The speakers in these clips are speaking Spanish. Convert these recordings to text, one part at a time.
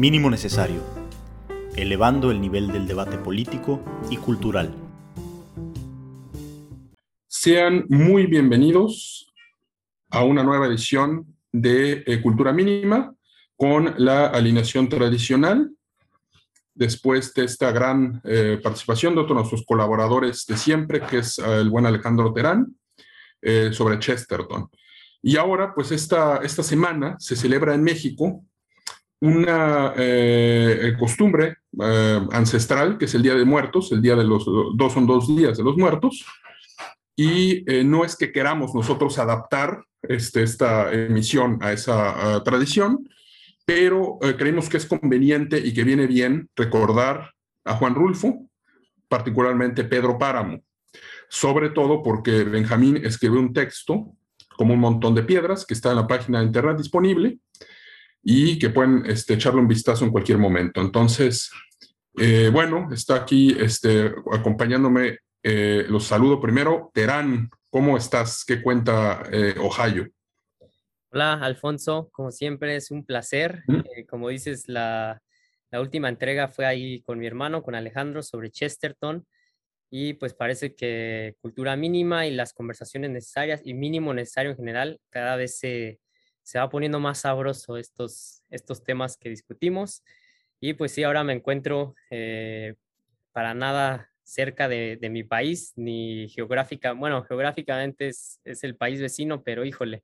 Mínimo necesario, elevando el nivel del debate político y cultural. Sean muy bienvenidos a una nueva edición de eh, Cultura Mínima con la alineación tradicional. Después de esta gran eh, participación de otros de nuestros colaboradores de siempre, que es el buen Alejandro Terán, eh, sobre Chesterton. Y ahora, pues esta, esta semana se celebra en México una eh, costumbre eh, ancestral, que es el Día de Muertos, el Día de los dos son dos días de los muertos, y eh, no es que queramos nosotros adaptar este, esta emisión a esa tradición, pero creemos que es conveniente y que viene bien recordar a Juan Rulfo, particularmente Pedro Páramo, sobre todo porque Benjamín escribió un texto como un montón de piedras que está en la página de internet disponible, y que pueden este, echarle un vistazo en cualquier momento. Entonces, eh, bueno, está aquí este, acompañándome, eh, los saludo primero. Terán, ¿cómo estás? ¿Qué cuenta eh, Ohio? Hola, Alfonso, como siempre es un placer. como dices, la, la última entrega fue ahí con mi hermano, con Alejandro, sobre Chesterton y pues parece que cultura mínima y las conversaciones necesarias y mínimo necesario en general cada vez se, se va poniendo más sabroso estos, estos temas que discutimos. Y pues sí, ahora me encuentro eh, para nada cerca de, mi país, ni geográfica, bueno, geográficamente es, el país vecino, pero híjole,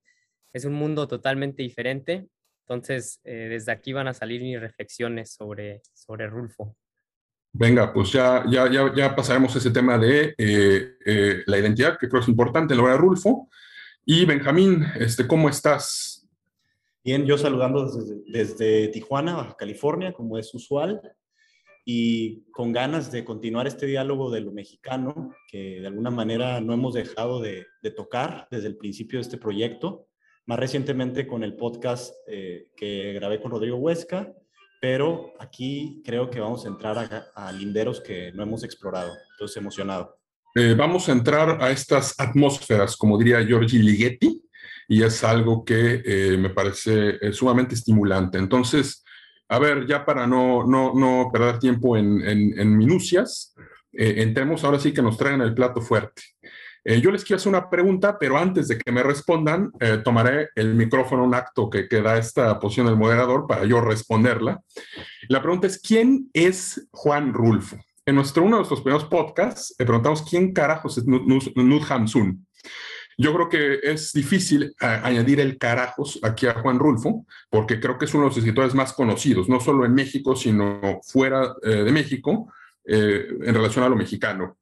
es un mundo totalmente diferente. Entonces, eh, desde aquí van a salir mis reflexiones sobre, sobre Rulfo. Venga, pues ya, ya, ya, ya pasaremos ese tema de eh, la identidad, que creo es importante en la de Rulfo. Y Benjamín, este, ¿cómo estás? Bien, yo saludando desde, Tijuana, Baja California, como es usual, y con ganas de continuar este diálogo de lo mexicano, que de alguna manera no hemos dejado de, tocar desde el principio de este proyecto, más recientemente con el podcast eh, que grabé con Rodrigo Huesca, pero aquí creo que vamos a entrar a, linderos que no hemos explorado, entonces emocionado. Eh, vamos a entrar a estas atmósferas, como diría Giorgi Ligeti, y es algo que eh, me parece eh, sumamente estimulante. Entonces, a ver, ya para no, no, no perder tiempo en, en, minucias, eh, entremos ahora sí que nos traigan el plato fuerte. yo les quiero hacer una pregunta, pero antes de que me respondan, tomaré el micrófono, un acto que, que, da esta posición del moderador para yo responderla. La pregunta es, ¿quién es Juan Rulfo? En nuestro, uno de nuestros primeros podcasts, le preguntamos quién carajos es Nud Hamsun. Yo creo que es difícil eh, añadir el carajos aquí a Juan Rulfo, porque creo que es uno de los escritores más conocidos, no solo en México, sino fuera eh, de México, eh, en relación a lo mexicano.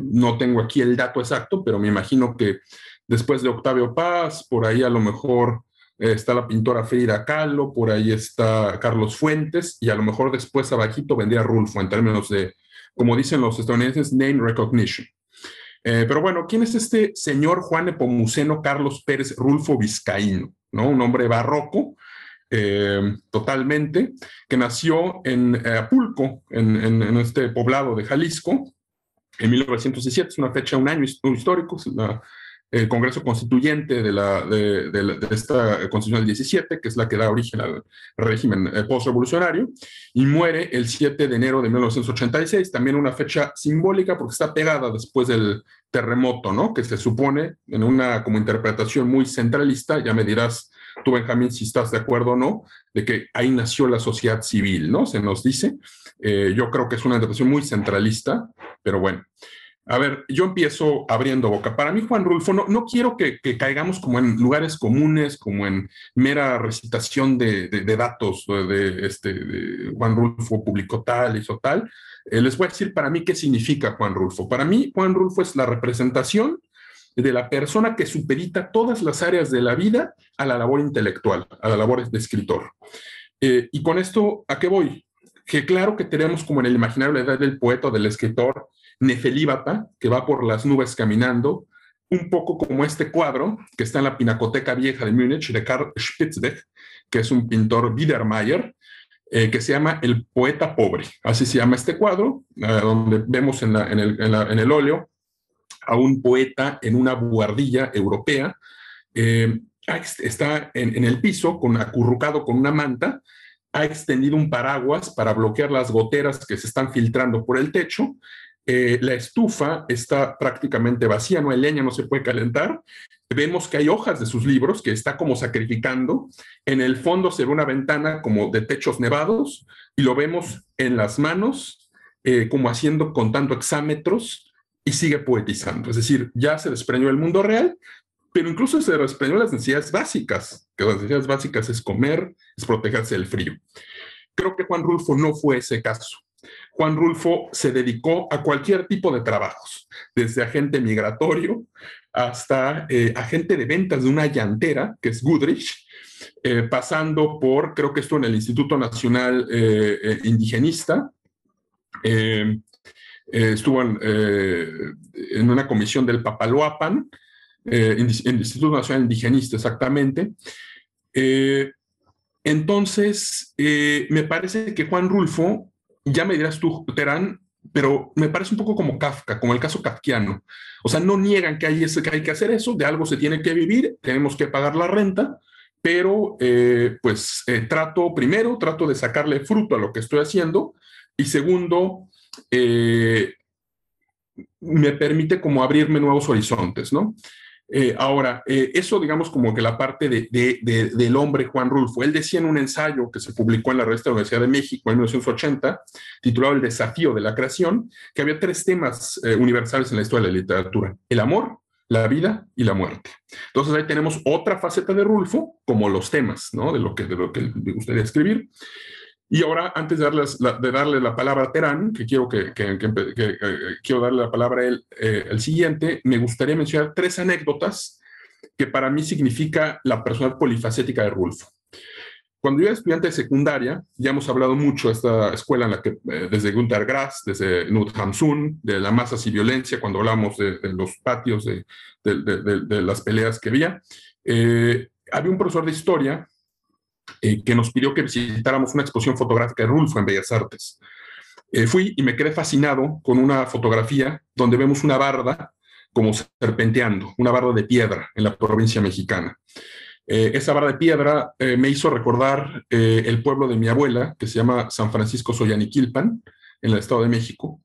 no tengo aquí el dato exacto, pero me imagino que después de Octavio Paz, por ahí a lo mejor está la pintora Frida Kahlo, por ahí está Carlos Fuentes, y a lo mejor después abajito vendría Rulfo en términos de, como dicen los estadounidenses, name recognition. Eh, pero bueno, ¿quién es este señor Juan Epomuceno Carlos Pérez Rulfo Vizcaíno? ¿no? Un hombre barroco, eh, totalmente, que nació en eh, Apulco, en, este poblado de Jalisco, en 1917, es una fecha, un año histórico, es el Congreso Constituyente de, la, de, esta Constitución del 17, que es la que da origen al régimen eh, postrevolucionario, y muere el 7 de enero de 1986, también una fecha simbólica porque está pegada después del terremoto, ¿no? Que se supone en una como interpretación muy centralista, ya me dirás tú, Benjamín, si estás de acuerdo o no, de que ahí nació la sociedad civil, ¿no? Se nos dice. Eh, yo creo que es una interpretación muy centralista, pero bueno. A ver, yo empiezo abriendo boca. Para mí, Juan Rulfo, no, no quiero que, caigamos como en lugares comunes, como en mera recitación de, datos, de, este, Juan Rulfo publicó tal, hizo tal. Eh, les voy a decir para mí qué significa Juan Rulfo. Para mí, Juan Rulfo es la representación de la persona que superita todas las áreas de la vida a la labor intelectual, a la labor de escritor. Eh, y con esto, ¿a qué voy? Que claro que tenemos como en el imaginario la edad del poeta del escritor, Nefelíbata, que va por las nubes caminando, un poco como este cuadro que está en la Pinacoteca Vieja de Múnich de Karl Spitzbeck, que es un pintor Biedermeier, eh, que se llama El Poeta Pobre. Así se llama este cuadro, eh, donde vemos en, el, óleo a un poeta en una buhardilla europea. Eh, está en, el piso, con, acurrucado con una manta, ha extendido un paraguas para bloquear las goteras que se están filtrando por el techo. Eh, la estufa está prácticamente vacía, no hay leña, no se puede calentar. Vemos que hay hojas de sus libros que está como sacrificando. En el fondo se ve una ventana como de techos nevados y lo vemos en las manos eh, como haciendo contando exámetros y sigue poetizando. Es decir, ya se desprendió el mundo real, pero incluso se desprendió las necesidades básicas, que las necesidades básicas es comer, es protegerse del frío. Creo que Juan Rulfo no fue ese caso. Juan Rulfo se dedicó a cualquier tipo de trabajos, desde agente migratorio hasta eh, agente de ventas de una llantera, que es Goodrich, eh, pasando por, creo que esto en el Instituto Nacional eh, Indigenista, estuvo en, en, una comisión del Papaloapan, en el Instituto Nacional Indigenista exactamente. entonces, me parece que Juan Rulfo ya me dirás tú, Terán, pero me parece un poco como Kafka, como el caso kafkiano. O sea, no niegan que hay, que hay que hacer eso, de algo se tiene que vivir, tenemos que pagar la renta, pero eh, pues eh, trato, primero, trato de sacarle fruto a lo que estoy haciendo y segundo, eh, me permite como abrirme nuevos horizontes, ¿no? Eh, ahora, eh, eso digamos como que la parte de, del hombre Juan Rulfo. Él decía en un ensayo que se publicó en la revista de la Universidad de México en 1980, titulado El desafío de la creación, que había tres temas eh, universales en la historia de la literatura. El amor, la vida y la muerte. Entonces ahí tenemos otra faceta de Rulfo, como los temas, ¿no? De lo que, de lo que me gustaría escribir. Y ahora, antes de, de darle la palabra a Terán, que quiero, que, quiero darle la palabra a él, eh, el siguiente, me gustaría mencionar tres anécdotas que para mí significa la personalidad polifacética de Rulfo. Cuando yo era estudiante de secundaria, ya hemos hablado mucho de esta escuela en la que, eh, desde Günter Grass, desde Knut Hamsun, de la masas y violencia, cuando hablamos de, los patios, de, de, las peleas que había, eh, había un profesor de historia eh, que nos pidió que visitáramos una exposición fotográfica de Rulfo en Bellas Artes. Eh, fui y me quedé fascinado con una fotografía donde vemos una barda como serpenteando, una barda de piedra en la provincia mexicana. Eh, esa barda de piedra me hizo recordar el pueblo de mi abuela, que se llama San Francisco Soyaniquilpan, en el Estado de México.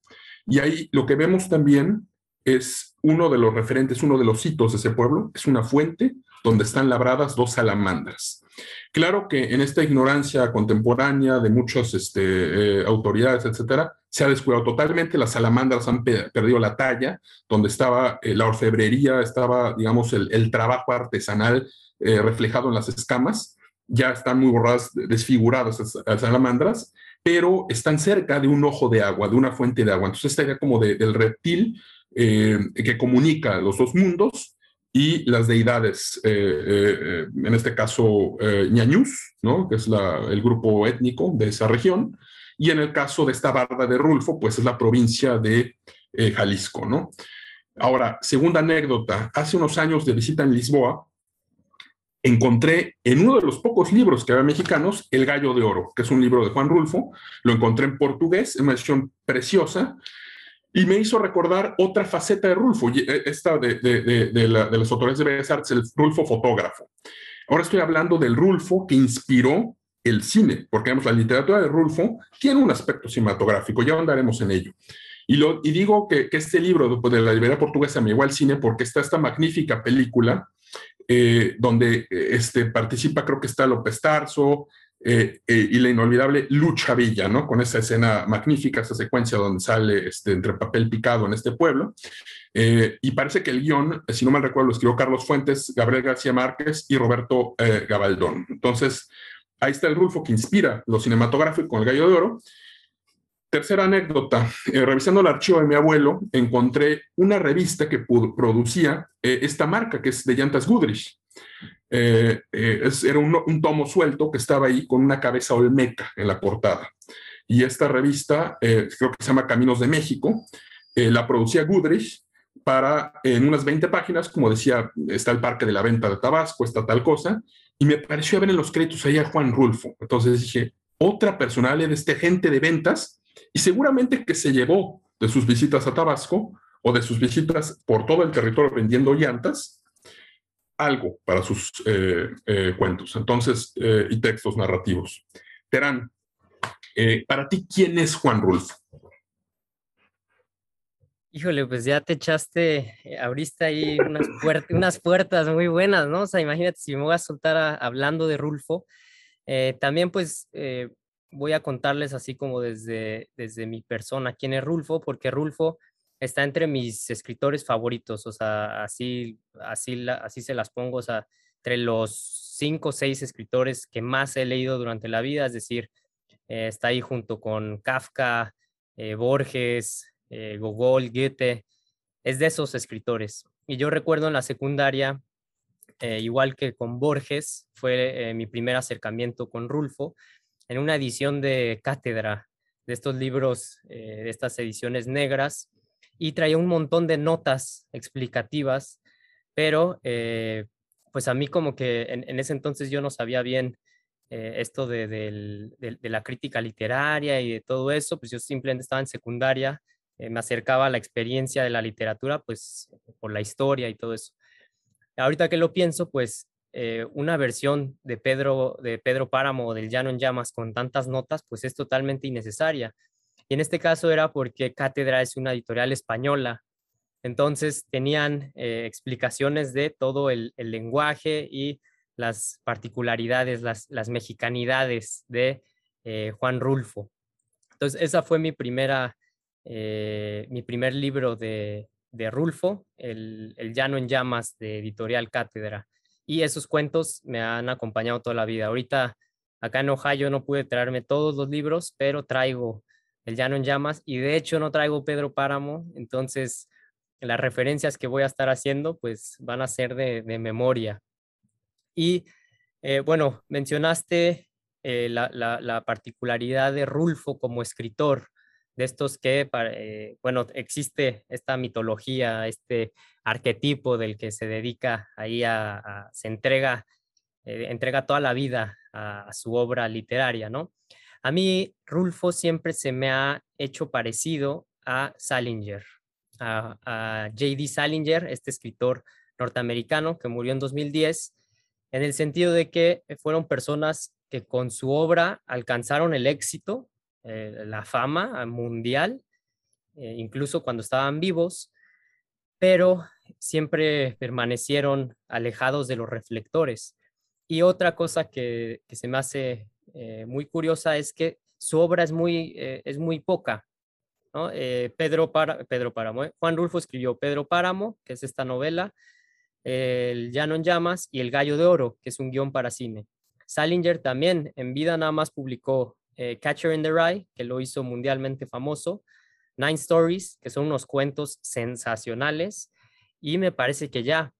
Y ahí lo que vemos también es uno de los referentes, uno de los hitos de ese pueblo, es una fuente donde están labradas dos salamandras. Claro que en esta ignorancia contemporánea de muchas este, eh, autoridades, etcétera, se ha descuidado totalmente. Las salamandras han perdido la talla, donde estaba eh, la orfebrería, estaba, digamos, el, trabajo artesanal eh, reflejado en las escamas. Ya están muy borradas, desfiguradas las salamandras, pero están cerca de un ojo de agua, de una fuente de agua. Entonces, esta idea como del reptil que comunica los dos mundos y las deidades, eh, eh, eh, en este caso ñañús, ¿no? que es el grupo étnico de esa región, y en el caso de esta barda de Rulfo, pues es la provincia de Jalisco. ¿no? Ahora, segunda anécdota, hace unos años de visita en Lisboa, encontré en uno de los pocos libros que había mexicanos, El Gallo de Oro, que es un libro de Juan Rulfo, lo encontré en portugués, en una edición preciosa, y me hizo recordar otra faceta de Rulfo, eh, esta de, de, de, la, de las autores de Bellas Artes, el Rulfo fotógrafo. Ahora estoy hablando del Rulfo que inspiró el cine, porque vemos, la literatura de Rulfo tiene un aspecto cinematográfico, ya andaremos en ello. Y, lo, y digo que, que este libro de la librería portuguesa me llegó al cine porque está esta magnífica película eh, donde eh, este, participa, creo que está López Tarso, eh, eh, y la inolvidable Lucha Villa, ¿no? Con esa escena magnífica, esa secuencia donde sale este, entre papel picado en este pueblo. Eh, y parece que el guion, si no mal recuerdo, lo escribió Carlos Fuentes, Gabriel García Márquez y Roberto Gabaldón. Entonces, ahí está el Rulfo que inspira lo cinematográfico con el Gallo de Oro. Tercera anécdota, revisando el archivo de mi abuelo, encontré una revista que producía esta marca, que es de llantas Goodrich. Eh, eh, era un, tomo suelto que estaba ahí con una cabeza olmeca en la portada. Y esta revista, eh, creo que se llama Caminos de México, la producía Goodrich para, en unas 20 páginas, como decía, está el Parque de la Venta de Tabasco, está tal cosa, y me pareció ver en los créditos ahí a Juan Rulfo. Entonces dije, otra personalidad de este agente de ventas, y seguramente que se llevó de sus visitas a Tabasco o de sus visitas por todo el territorio vendiendo llantas, algo para sus eh, eh, cuentos, entonces, eh, y textos narrativos. Terán, eh, para ti, ¿quién es Juan Rulfo? Híjole, pues ya te echaste, eh, abriste ahí unas, unas puertas muy buenas, ¿no? O sea, imagínate si me voy a soltar hablando de Rulfo. Eh, también pues voy a contarles así como desde, desde mi persona quién es Rulfo, porque Rulfo está entre mis escritores favoritos, o sea, así, así, así se las pongo, o sea, entre los cinco o seis escritores que más he leído durante la vida, es decir, eh, está ahí junto con Kafka, eh, Borges, eh, Gogol, Goethe, es de esos escritores. Y yo recuerdo en la secundaria, igual que con Borges, fue mi primer acercamiento con Rulfo, en una edición de cátedra de estos libros, de estas ediciones negras, y traía un montón de notas explicativas, pero pues a mí como que en, ese entonces yo no sabía bien eh, esto de, la crítica literaria y de todo eso, pues yo simplemente estaba en secundaria, eh, me acercaba a la experiencia de la literatura, pues por la historia y todo eso. Ahorita que lo pienso, pues eh, una versión de Pedro, de Pedro Páramo del Llano en Llamas con tantas notas, pues es totalmente innecesaria. Y en este caso era porque Cátedra es una editorial española entonces tenían eh, explicaciones de todo el, lenguaje y las particularidades, las, mexicanidades de eh, Juan Rulfo. Entonces esa fue mi primera, eh, mi primer libro de, Rulfo, el, el, Llano en Llamas de Editorial Cátedra. Y esos cuentos me han acompañado toda la vida. Ahorita acá en Ohio no pude traerme todos los libros, pero traigo El Llano en Llamas y de hecho no traigo Pedro Páramo, entonces las referencias que voy a estar haciendo pues van a ser de, memoria. Y eh, bueno, mencionaste eh, la, particularidad de Rulfo como escritor, de estos que, eh, bueno, existe esta mitología, este arquetipo del que se dedica ahí a, se entrega, entrega toda la vida a, a, su obra literaria, ¿no? A mí Rulfo siempre se me ha hecho parecido a Salinger, a, J.D. Salinger, este escritor norteamericano que murió en 2010, en el sentido de que fueron personas que con su obra alcanzaron el éxito, eh, la fama mundial, eh, incluso cuando estaban vivos, pero siempre permanecieron alejados de los reflectores. Y otra cosa que, se me hace eh, muy curiosa es que su obra es muy, es muy poca. Eh, Pedro, para, Pedro Páramo. ¿eh? Juan Rulfo escribió Pedro Páramo, que es esta novela, El Llano en Llamas y El Gallo de Oro, que es un guion para cine. Salinger también en vida nada más publicó eh, Catcher in the Rye, que lo hizo mundialmente famoso, Nine Stories, que son unos cuentos sensacionales, y me parece que ya.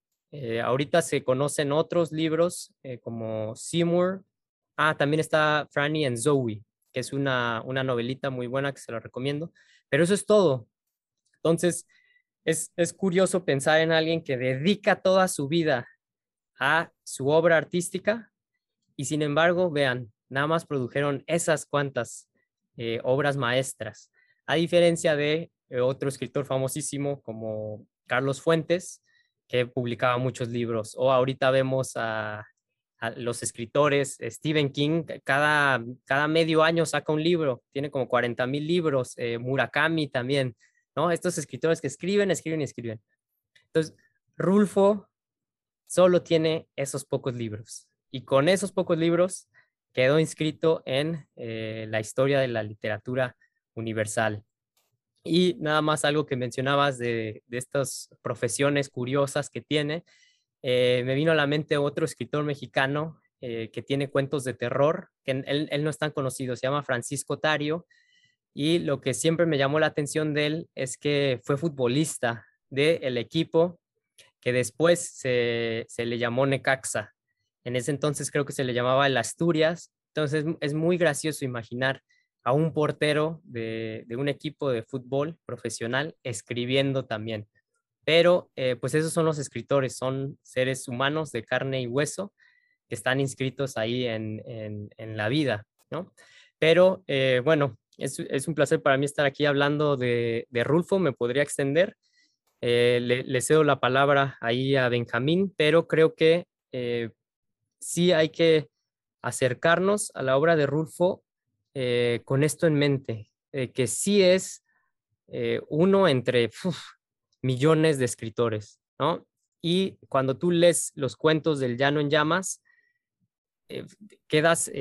ahorita se conocen otros libros como Seymour. Ah, también está Franny and Zoe, que es una, una novelita muy buena que se la recomiendo. Pero eso es todo. Entonces, es, curioso pensar en alguien que dedica toda su vida a su obra artística y sin embargo, vean, nada más produjeron esas cuantas eh, obras maestras, a diferencia de eh, otro escritor famosísimo como Carlos Fuentes, que publicaba muchos libros, o ahorita vemos a los escritores, Stephen King, cada, cada medio año saca un libro, tiene como 40 mil libros, eh, Murakami también, ¿no? Estos escritores que escriben, escriben y escriben. Entonces, Rulfo solo tiene esos pocos libros y con esos pocos libros quedó inscrito en eh, la historia de la literatura universal. Y nada más algo que mencionabas de, de estas profesiones curiosas que tiene, eh, me vino a la mente otro escritor mexicano eh, que tiene cuentos de terror, que él, no es tan conocido, se llama Francisco Tario, y lo que siempre me llamó la atención de él es que fue futbolista del equipo que después se, le llamó Necaxa. En ese entonces creo que se le llamaba el Asturias. Entonces es muy gracioso imaginar a un portero de, de, un equipo de fútbol profesional escribiendo también. Pero eh, pues esos son los escritores, son seres humanos de carne y hueso que están inscritos ahí en, en, la vida, ¿no? Pero eh, bueno, es, un placer para mí estar aquí hablando de, de Rulfo, me podría extender. Eh, le, cedo la palabra ahí a Benjamín, pero creo que sí hay que acercarnos a la obra de Rulfo eh, con esto en mente, que sí es uno entre millones de escritores, ¿no? Y cuando tú lees los cuentos del Llano en Llamas, quedas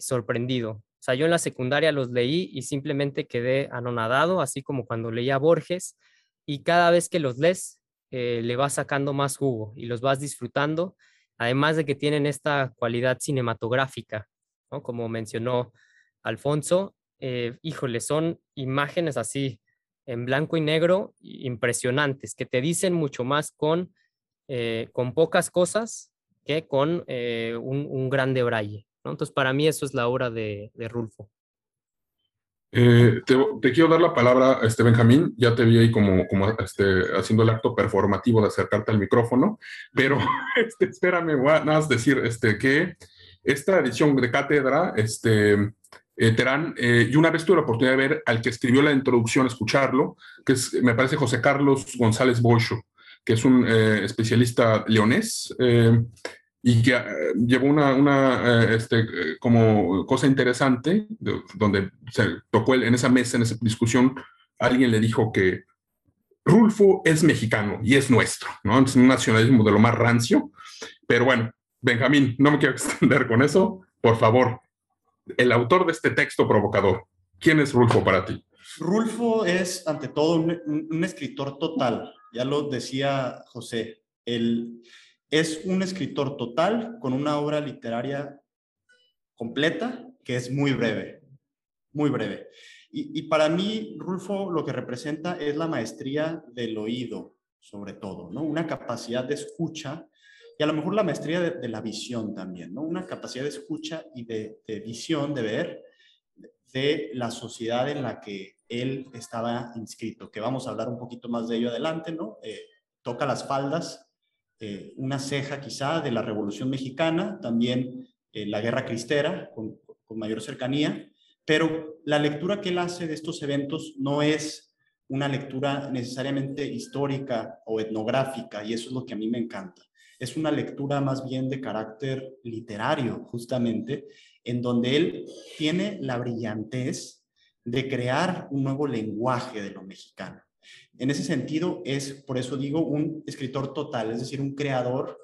sorprendido. O sea, yo en la secundaria los leí y simplemente quedé anonadado, así como cuando leía Borges, y cada vez que los lees, le vas sacando más jugo y los vas disfrutando además de que tienen esta cualidad cinematográfica, ¿no? como mencionó Alfonso, eh, híjole, son imágenes así en blanco y negro impresionantes, que te dicen mucho más con, eh, con pocas cosas que con eh, un, un, gran debraye. ¿no? Entonces, para mí eso es la obra de, de Rulfo. Eh, te, quiero dar la palabra, este Benjamín, ya te vi ahí como, como este, haciendo el acto performativo de acercarte al micrófono, pero este, espérame, voy a nada más decir este, que esta edición de cátedra, este, eh, Terán, eh, y una vez tuve la oportunidad de ver al que escribió la introducción, escucharlo, que es, me parece José Carlos González Bocho, que es un especialista leonés, y que eh, llevó una, eh, este, eh, como cosa interesante, donde se tocó en esa mesa, en esa discusión, alguien le dijo que Rulfo es mexicano y es nuestro, ¿no? Es un nacionalismo de lo más rancio, pero bueno, Benjamín, no me quiero extender con eso, por favor, el autor de este texto provocador, ¿quién es Rulfo para ti? Rulfo es, ante todo, un, escritor total, ya lo decía José, el es un escritor total con una obra literaria completa que es muy breve, muy breve. Y, para mí, Rulfo lo que representa es la maestría del oído, sobre todo, ¿no? Una capacidad de escucha y a lo mejor la maestría de, la visión también, ¿no? Una capacidad de escucha y de, visión, de ver, de la sociedad en la que él estaba inscrito, que vamos a hablar un poquito más de ello adelante, ¿no? Eh, toca las faldas eh, una ceja quizá de la Revolución Mexicana, también eh, la Guerra Cristera con, mayor cercanía, pero la lectura que él hace de estos eventos no es una lectura necesariamente histórica o etnográfica, y eso es lo que a mí me encanta. Es una lectura más bien de carácter literario, justamente, en donde él tiene la brillantez de crear un nuevo lenguaje de lo mexicano. En ese sentido, es, por eso digo, un escritor total, es decir, un creador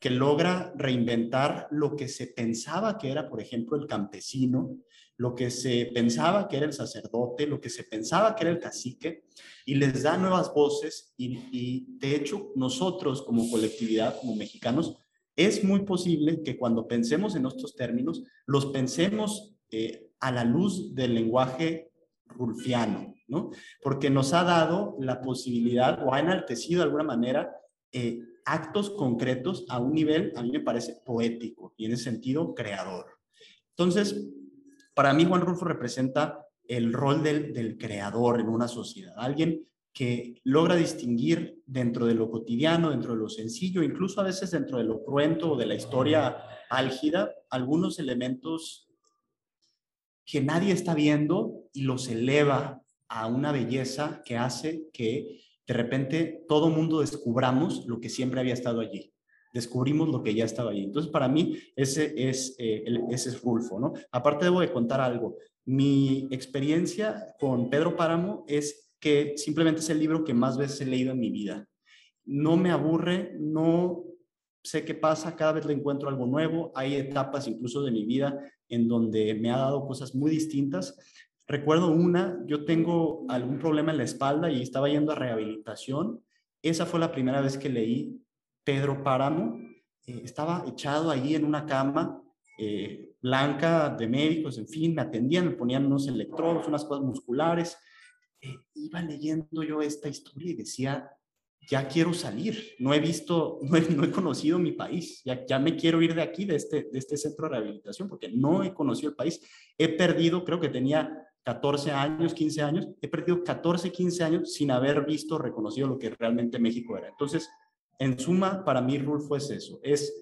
que logra reinventar lo que se pensaba que era, por ejemplo, el campesino, lo que se pensaba que era el sacerdote, lo que se pensaba que era el cacique, y les da nuevas voces y, de hecho nosotros como colectividad, como mexicanos, es muy posible que cuando pensemos en estos términos, los pensemos eh, a la luz del lenguaje rulfiano, ¿no? Porque nos ha dado la posibilidad o ha enaltecido de alguna manera eh, actos concretos a un nivel, a mí me parece, poético y en ese sentido creador. Entonces, para mí Juan Rulfo representa el rol del, del creador en una sociedad, alguien que logra distinguir dentro de lo cotidiano, dentro de lo sencillo, incluso a veces dentro de lo cruento o de la historia álgida, algunos elementos que nadie está viendo y los eleva a una belleza que hace que de repente todo mundo descubramos lo que siempre había estado allí. Descubrimos lo que ya estaba allí. Entonces, para mí, ese es, eh, ese es Rulfo, ¿no? Aparte, debo de contar algo. Mi experiencia con Pedro Páramo es que simplemente es el libro que más veces he leído en mi vida. No me aburre, no sé qué pasa, cada vez le encuentro algo nuevo. Hay etapas incluso de mi vida en donde me ha dado cosas muy distintas. Recuerdo una, yo tengo algún problema en la espalda y estaba yendo a rehabilitación. Esa fue la primera vez que leí Pedro Páramo. Eh, estaba echado ahí en una cama eh, blanca de médicos, en fin, me atendían, me ponían unos electrodos, unas cosas musculares. Eh, iba leyendo yo esta historia y decía, ya quiero salir, no he visto, no he, conocido mi país, ya, ya me quiero ir de aquí, de este, de este centro de rehabilitación, porque no he conocido el país. He perdido, creo que tenía 14 años, 15 años, he perdido 14, 15 años sin haber visto, reconocido lo que realmente México era. Entonces, en suma, para mí Rulfo es eso, es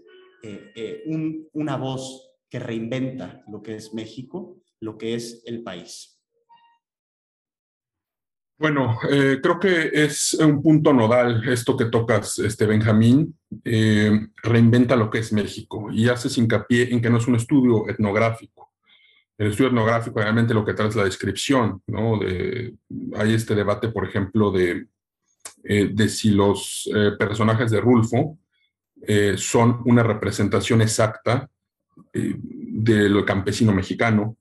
eh, eh, un, una voz que reinventa lo que es México, lo que es el país. Bueno, eh, creo que es un punto nodal esto que tocas, este Benjamín, reinventa lo que es México y haces hincapié en que no es un estudio etnográfico, el estudio etnográfico realmente lo que trae es la descripción, ¿no? Hay este debate, por ejemplo, de, eh, de si los eh, personajes de Rulfo eh, son una representación exacta de lo campesino mexicano,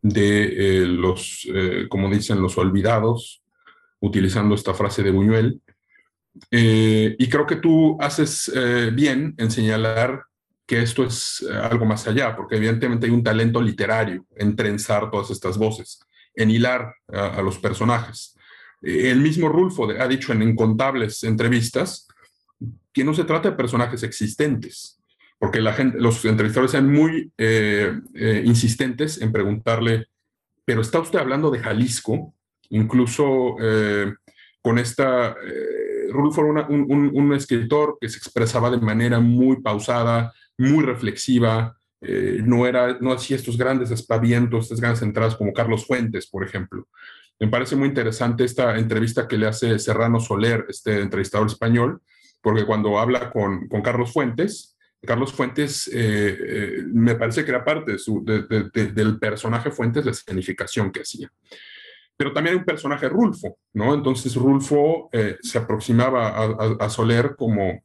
de los, como dicen, los olvidados, utilizando esta frase de Buñuel. y creo que tú haces bien en señalar que esto es algo más allá, porque evidentemente hay un talento literario en trenzar todas estas voces, en hilar a, los personajes. Eh, el mismo Rulfo ha dicho en incontables entrevistas que no se trata de personajes existentes, porque los entrevistadores sean muy eh, insistentes en preguntarle, pero ¿está usted hablando de Jalisco? Incluso con esta... Rulfo era un, escritor que se expresaba de manera muy pausada, muy reflexiva, eh, no, era, no hacía estos grandes espavientos, estas grandes entradas como Carlos Fuentes, por ejemplo. Me parece muy interesante esta entrevista que le hace Serrano Soler, este entrevistador español, porque cuando habla con, con Carlos Fuentes, Carlos Fuentes eh, eh, me parece que era parte del personaje Fuentes, la escenificación que hacía. Pero también hay un personaje Rulfo, ¿no? Entonces Rulfo se aproximaba a, Soler como,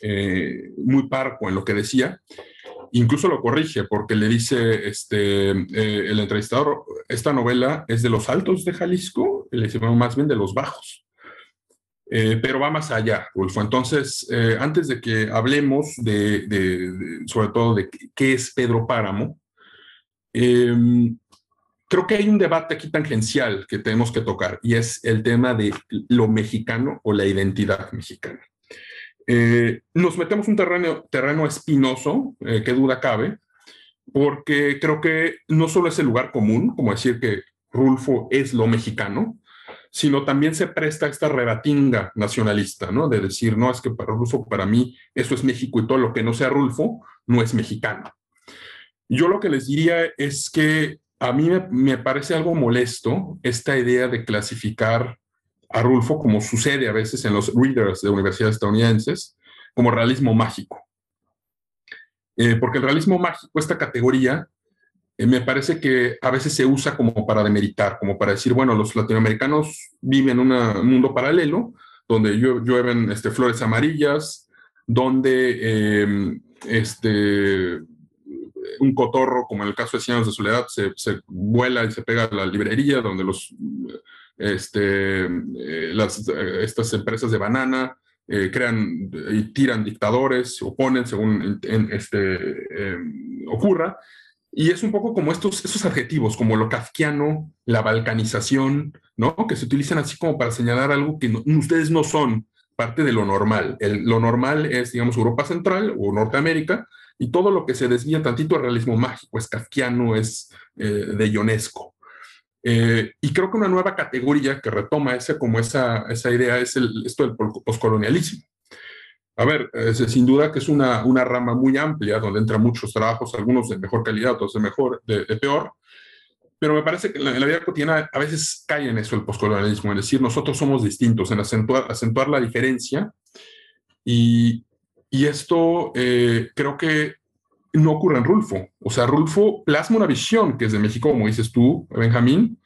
eh, muy parco en lo que decía, incluso lo corrige porque le dice este, eh, el entrevistador, esta novela es de los altos de Jalisco, le dice más bien de los bajos. Eh, pero va más allá, Rulfo. Entonces, antes de que hablemos de, sobre todo de qué es Pedro Páramo, em, creo que hay un debate aquí tangencial que tenemos que tocar y es el tema de lo mexicano o la identidad mexicana. Eh, nos metemos un terreno, terreno espinoso, eh, que duda cabe, porque creo que no solo es el lugar común, como decir que Rulfo es lo mexicano, sino también se presta esta rebatinga nacionalista, ¿no? De decir, no, es que para Rulfo, para mí, eso es México y todo lo que no sea Rulfo no es mexicano. Yo lo que les diría es que a mí me, me parece algo molesto esta idea de clasificar a Rulfo, como sucede a veces en los readers de universidades estadounidenses, como realismo mágico. Eh, porque el realismo mágico, esta categoría, eh, me parece que a veces se usa como para demeritar, como para decir, bueno, los latinoamericanos viven en un mundo paralelo, donde llueven este, flores amarillas, donde em, este, un cotorro, como en el caso de Cien de Soledad, se, se, vuela y se pega a la librería, donde los este, eh, eh, estas empresas de banana eh, crean y tiran dictadores, se oponen según este, em, ocurra. Y es un poco como estos, estos adjetivos, como lo kafkiano, la balcanización, ¿no? Que se utilizan así como para señalar algo que ustedes no son parte de lo normal. El, lo normal es, digamos, Europa Central o Norteamérica, y todo lo que se desvía tantito al realismo mágico es kafkiano, es de Ionesco. Eh, y creo que una nueva categoría que retoma ese, como esa, esa idea es el, esto del poscolonialismo. A ver, sin duda que es una, una, rama muy amplia donde entran muchos trabajos, algunos de mejor calidad, otros de, mejor, de, peor, pero me parece que en la, vida cotidiana a veces cae en eso el poscolonialismo, en decir nosotros somos distintos, en acentuar, acentuar la diferencia. Y, y esto eh, creo que no ocurre en Rulfo. O sea, Rulfo plasma una visión que es de México, como dices tú, Benjamín,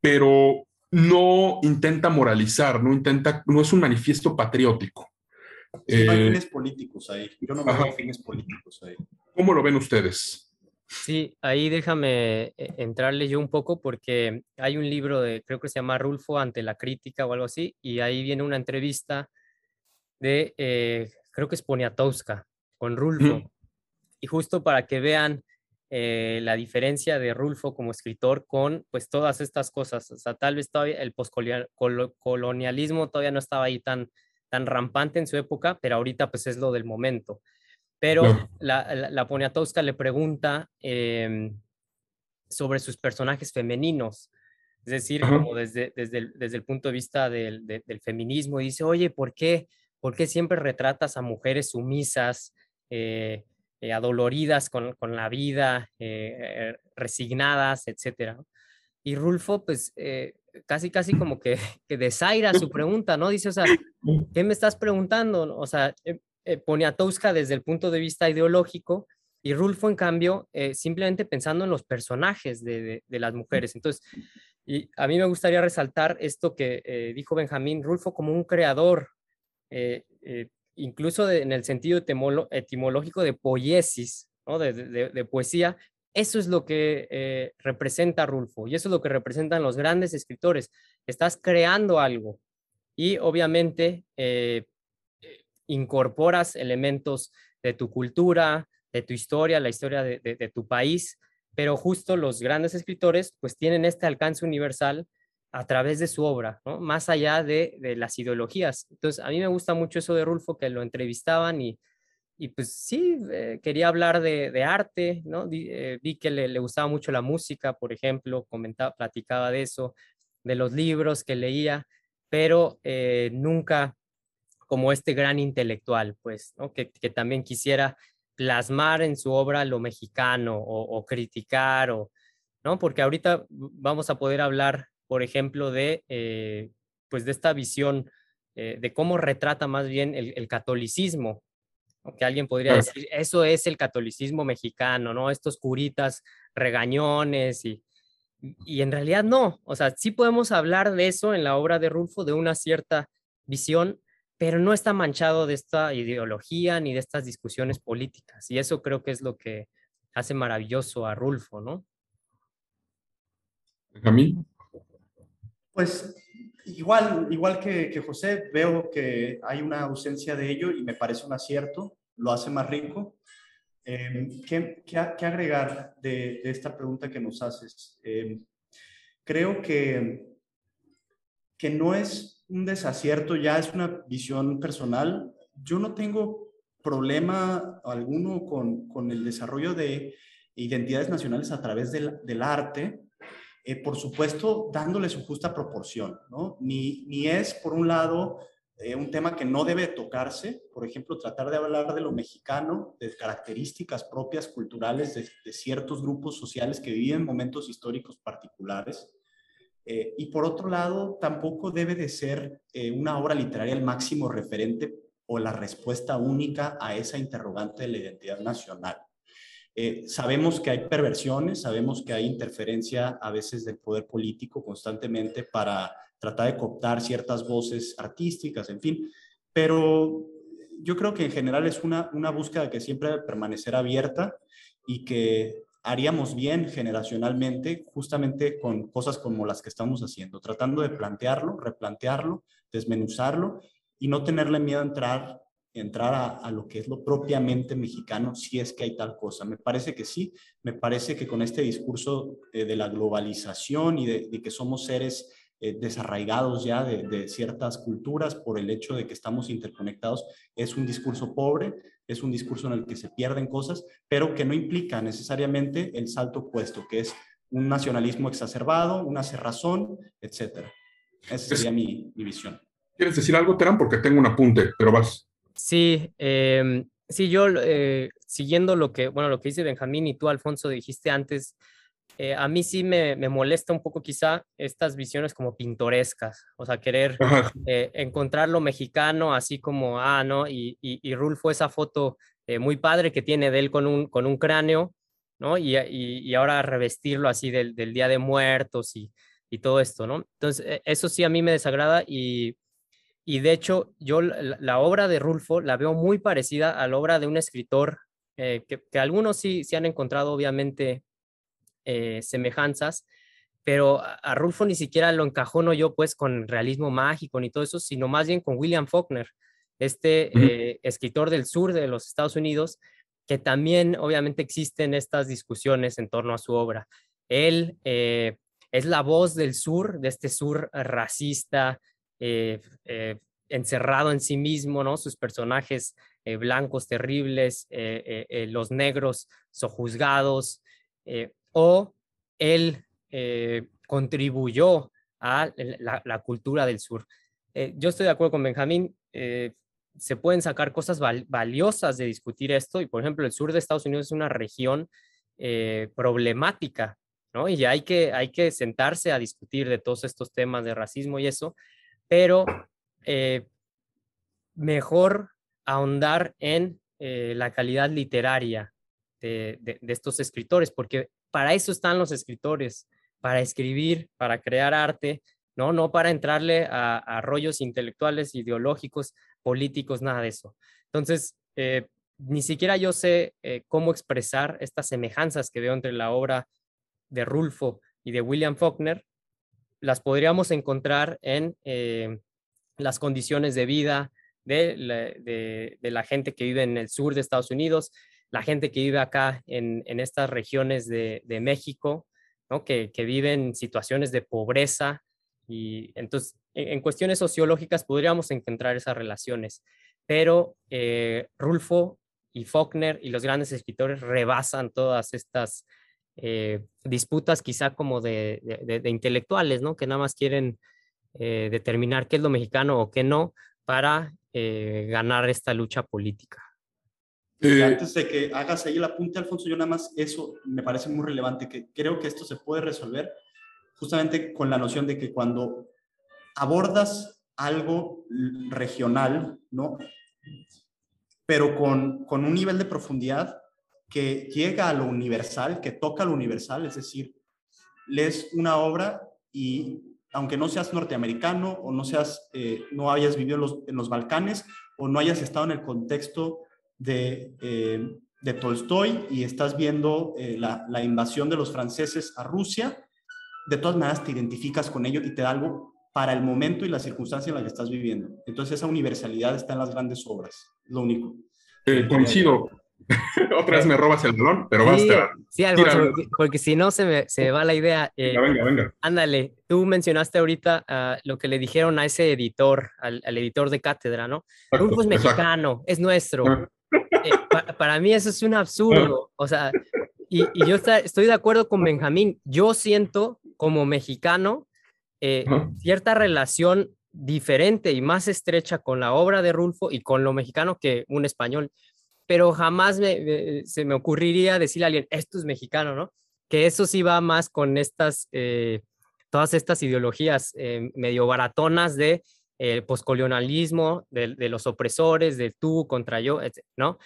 pero no intenta moralizar, no intenta, no es un manifiesto patriótico. Sí, no hay eh, fines políticos ahí. Yo no veo fines políticos ahí. ¿Cómo lo ven ustedes? Sí, ahí déjame eh, entrarle yo un poco porque hay un libro de, creo que se llama Rulfo ante la crítica o algo así, y ahí viene una entrevista de, eh, creo que es Poniatowska, con Rulfo y justo para que vean eh, la diferencia de Rulfo como escritor con pues todas estas cosas. O sea, tal vez todavía el postcolonialismo todavía no estaba ahí tan, tan rampante en su época, pero ahorita pues es lo del momento. Pero la, la, Poniatowska le pregunta em, sobre sus personajes femeninos, es decir, como desde, desde, el, desde el punto de vista del, del feminismo, y dice, oye, ¿por qué, ¿por qué siempre retratas a mujeres sumisas? Eh, eh, adoloridas con, con, la vida, eh, resignadas, etc. Y Rulfo, pues, eh, casi, casi como que, que desaira su pregunta, ¿no? Dice, o sea, ¿qué me estás preguntando? O sea, pone a Tosca desde el punto de vista ideológico, Y Rulfo, en cambio, eh, simplemente pensando en los personajes de, las mujeres. Entonces, y a mí me gustaría resaltar esto que eh, dijo Benjamín Rulfo como un creador, eh, incluso en el sentido etimológico de poiesis, de, poesía. Eso es lo que representa Rulfo y eso es lo que representan los grandes escritores. Estás creando algo y obviamente incorporas elementos de tu cultura, de tu historia, la historia de, tu país, pero justo los grandes escritores pues tienen este alcance universal a través de su obra, ¿no? más allá de, las ideologías. Entonces, a mí me gusta mucho eso de Rulfo, que lo entrevistaban y, y pues sí, eh, quería hablar de, arte, ¿no? Eh, vi que le, gustaba mucho la música, por ejemplo, comentaba, platicaba de eso, de los libros que leía, pero eh, nunca como este gran intelectual, pues, ¿no? que, que también quisiera plasmar en su obra lo mexicano o, criticar, o, ¿no? Porque ahorita vamos a poder hablar, por ejemplo, de, eh, pues de esta visión eh, de cómo retrata más bien el, catolicismo, que alguien podría decir, eso es el catolicismo mexicano, ¿no? Estos curitas regañones y, y en realidad no, o sea, sí podemos hablar de eso en la obra de Rulfo, de una cierta visión, pero no está manchado de esta ideología ni de estas discusiones políticas. Y eso creo que es lo que hace maravilloso a Rulfo, ¿no? Camil. Pues igual, igual que, José, veo que hay una ausencia de ello y me parece un acierto, lo hace más rico. Em, ¿qué, agregar de, esta pregunta que nos haces? Em, creo que, que no es un desacierto, ya es una visión personal. Yo no tengo problema alguno con, el desarrollo de identidades nacionales a través del, arte, eh, por supuesto, dándole su justa proporción, ¿no? Ni, es, por un lado, eh, un tema que no debe tocarse, por ejemplo, tratar de hablar de lo mexicano, de características propias culturales de, de ciertos grupos sociales que viven momentos históricos particulares, eh, y por otro lado, tampoco debe de ser eh, una obra literaria el máximo referente o la respuesta única a esa interrogante de la identidad nacional. Eh, sabemos que hay perversiones, sabemos que hay interferencia a veces del poder político constantemente para tratar de cooptar ciertas voces artísticas, en fin, pero yo creo que en general es una, una búsqueda que siempre debe permanecer abierta y que haríamos bien generacionalmente justamente con cosas como las que estamos haciendo, tratando de plantearlo, replantearlo, desmenuzarlo y no tenerle miedo a entrar, entrar a, lo que es lo propiamente mexicano, si es que hay tal cosa. Me parece que sí, me parece que con este discurso eh, de la globalización y de, que somos seres eh, desarraigados ya de, de, ciertas culturas por el hecho de que estamos interconectados, es un discurso pobre, es un discurso en el que se pierden cosas, pero que no implica necesariamente el salto opuesto, que es un nacionalismo exacerbado, una cerrazón, etc. Esa sería mi, visión. ¿Quieres decir algo, Terán? Porque tengo un apunte, pero vas. Sí, em, sí, yo eh, siguiendo lo que, bueno, lo que dice Benjamín y tú, Alfonso, dijiste antes, eh, a mí sí me, molesta un poco quizá estas visiones como pintorescas, o sea, querer eh, encontrar lo mexicano así como, ah, ¿no? Y, y, Rulfo, esa foto eh, muy padre que tiene de él con un, con un cráneo, ¿no? Y, y ahora revestirlo así del, del, Día de Muertos y, todo esto, ¿no? Entonces, e, eso sí a mí me desagrada y, de hecho yo la, obra de Rulfo la veo muy parecida a la obra de un escritor que, que, algunos sí, sí han encontrado obviamente eh, semejanzas, pero a Rulfo ni siquiera lo encajono yo pues con realismo mágico ni todo eso, sino más bien con William Faulkner, este eh, escritor del sur de los Estados Unidos, que también obviamente existen estas discusiones en torno a su obra. Él eh, es la voz del sur, de este sur racista, encerrado en sí mismo, ¿no? Sus personajes blancos terribles, los negros sojuzgados, o él eh, contribuyó a la, cultura del sur. Eh, yo estoy de acuerdo con Benjamín, eh, se pueden sacar cosas valiosas de discutir esto y, por ejemplo, el sur de Estados Unidos es una región problemática, ¿no? Y hay que, hay que sentarse a discutir de todos estos temas de racismo y eso, pero mejor ahondar en la calidad literaria de, estos escritores, porque para eso están los escritores, para escribir, para crear arte, no, no para entrarle a, rollos intelectuales, ideológicos, políticos, nada de eso. Entonces, eh, ni siquiera yo sé eh, cómo expresar estas semejanzas que veo entre la obra de Rulfo y de William Faulkner, las podríamos encontrar en eh, las condiciones de vida de la, gente que vive en el sur de Estados Unidos, la gente que vive acá en, estas regiones de, México, ¿no? que, que viven situaciones de pobreza. Y entonces, en, cuestiones sociológicas podríamos encontrar esas relaciones, pero eh, Rulfo y Faulkner y los grandes escritores rebasan todas estas eh, disputas quizá como de, intelectuales, ¿no? Que nada más quieren eh, determinar qué es lo mexicano o qué no para eh, ganar esta lucha política. antes de que hagas ahí el apunte, Alfonso, yo nada más eso me parece muy relevante, que creo que esto se puede resolver justamente con la noción de que cuando abordas algo regional, ¿no? Pero con, con un nivel de profundidad, que llega a lo universal, que toca lo universal, es decir, lees una obra y aunque no seas norteamericano o no seas, eh, no hayas vivido en los, Balcanes o no hayas estado en el contexto de, eh, de Tolstoy y estás viendo eh, la, invasión de los franceses a Rusia, de todas maneras te identificas con ello y te da algo para el momento y la circunstancia en la que estás viviendo. Entonces esa universalidad está en las grandes obras, lo único. coincido, Otra vez me robas el balón, pero basta. Sí, porque si no se me, se va la idea. Eh, venga, venga, Ándale, tú mencionaste ahorita ah, lo que le dijeron a ese editor, al, editor de cátedra, ¿no? Rulfo es mexicano, es nuestro. Ah. Eh, para mí eso es un absurdo. Ah. O sea, y, y yo estoy de acuerdo con Benjamín. Yo siento como mexicano eh, cierta relación diferente y más estrecha con la obra de Rulfo y con lo mexicano que un español pero jamás se me ocurriría decirle a alguien, esto es mexicano, ¿no? Que eso sí va más con estas, eh, todas estas ideologías eh, medio baratonas de el eh, poscolonialismo, de, los opresores, de tú contra yo, ¿no?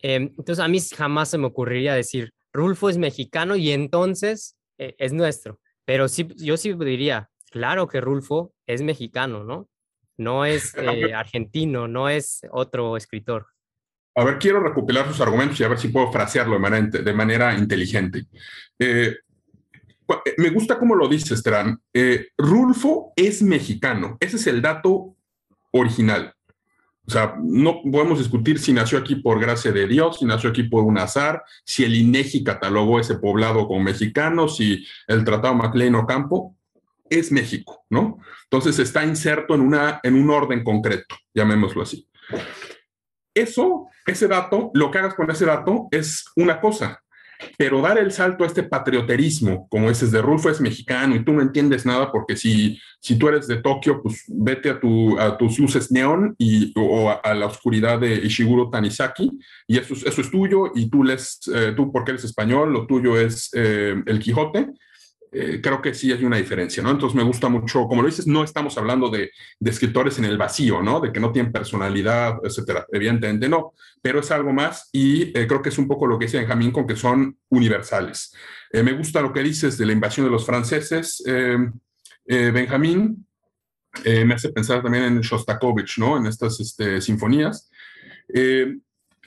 Em, entonces a mí jamás se me ocurriría decir, Rulfo es mexicano y entonces es nuestro. Pero sí, yo sí diría, claro que Rulfo es mexicano, ¿no? No es argentino, no es otro escritor. A ver, quiero recopilar sus argumentos y a ver si puedo frasearlo de manera, de manera inteligente. Eh, eh, me gusta cómo lo dices, Tran. Eh, Rulfo es mexicano. Ese es el dato original. O sea, no podemos discutir si nació aquí por gracia de Dios, si nació aquí por un azar, si el INEGI catalogó ese poblado como mexicano, si el Tratado MacLean Ocampo. Es México, ¿no? Entonces está inserto en, una, en un orden concreto, llamémoslo así. Eso, ese dato, lo que hagas con ese dato es una cosa, pero dar el salto a este patrioterismo, como ese de Rulfo es mexicano y tú no entiendes nada porque si, si tú eres de Tokio, pues vete a, tu, a tus luces neón y, o a, la oscuridad de Ishiguro Tanizaki y eso, eso es tuyo y tú, les, eh, tú porque eres español, lo tuyo es eh, el Quijote eh, creo que sí hay una diferencia, ¿no? Entonces me gusta mucho, como lo dices, no estamos hablando de, escritores en el vacío, ¿no? De que no tienen personalidad, etcétera. Evidentemente no, pero es algo más y eh, creo que es un poco lo que dice Benjamín con que son universales. Eh, me gusta lo que dices de la invasión de los franceses, Benjamín. me hace pensar también en Shostakovich, ¿no? En estas este, sinfonías.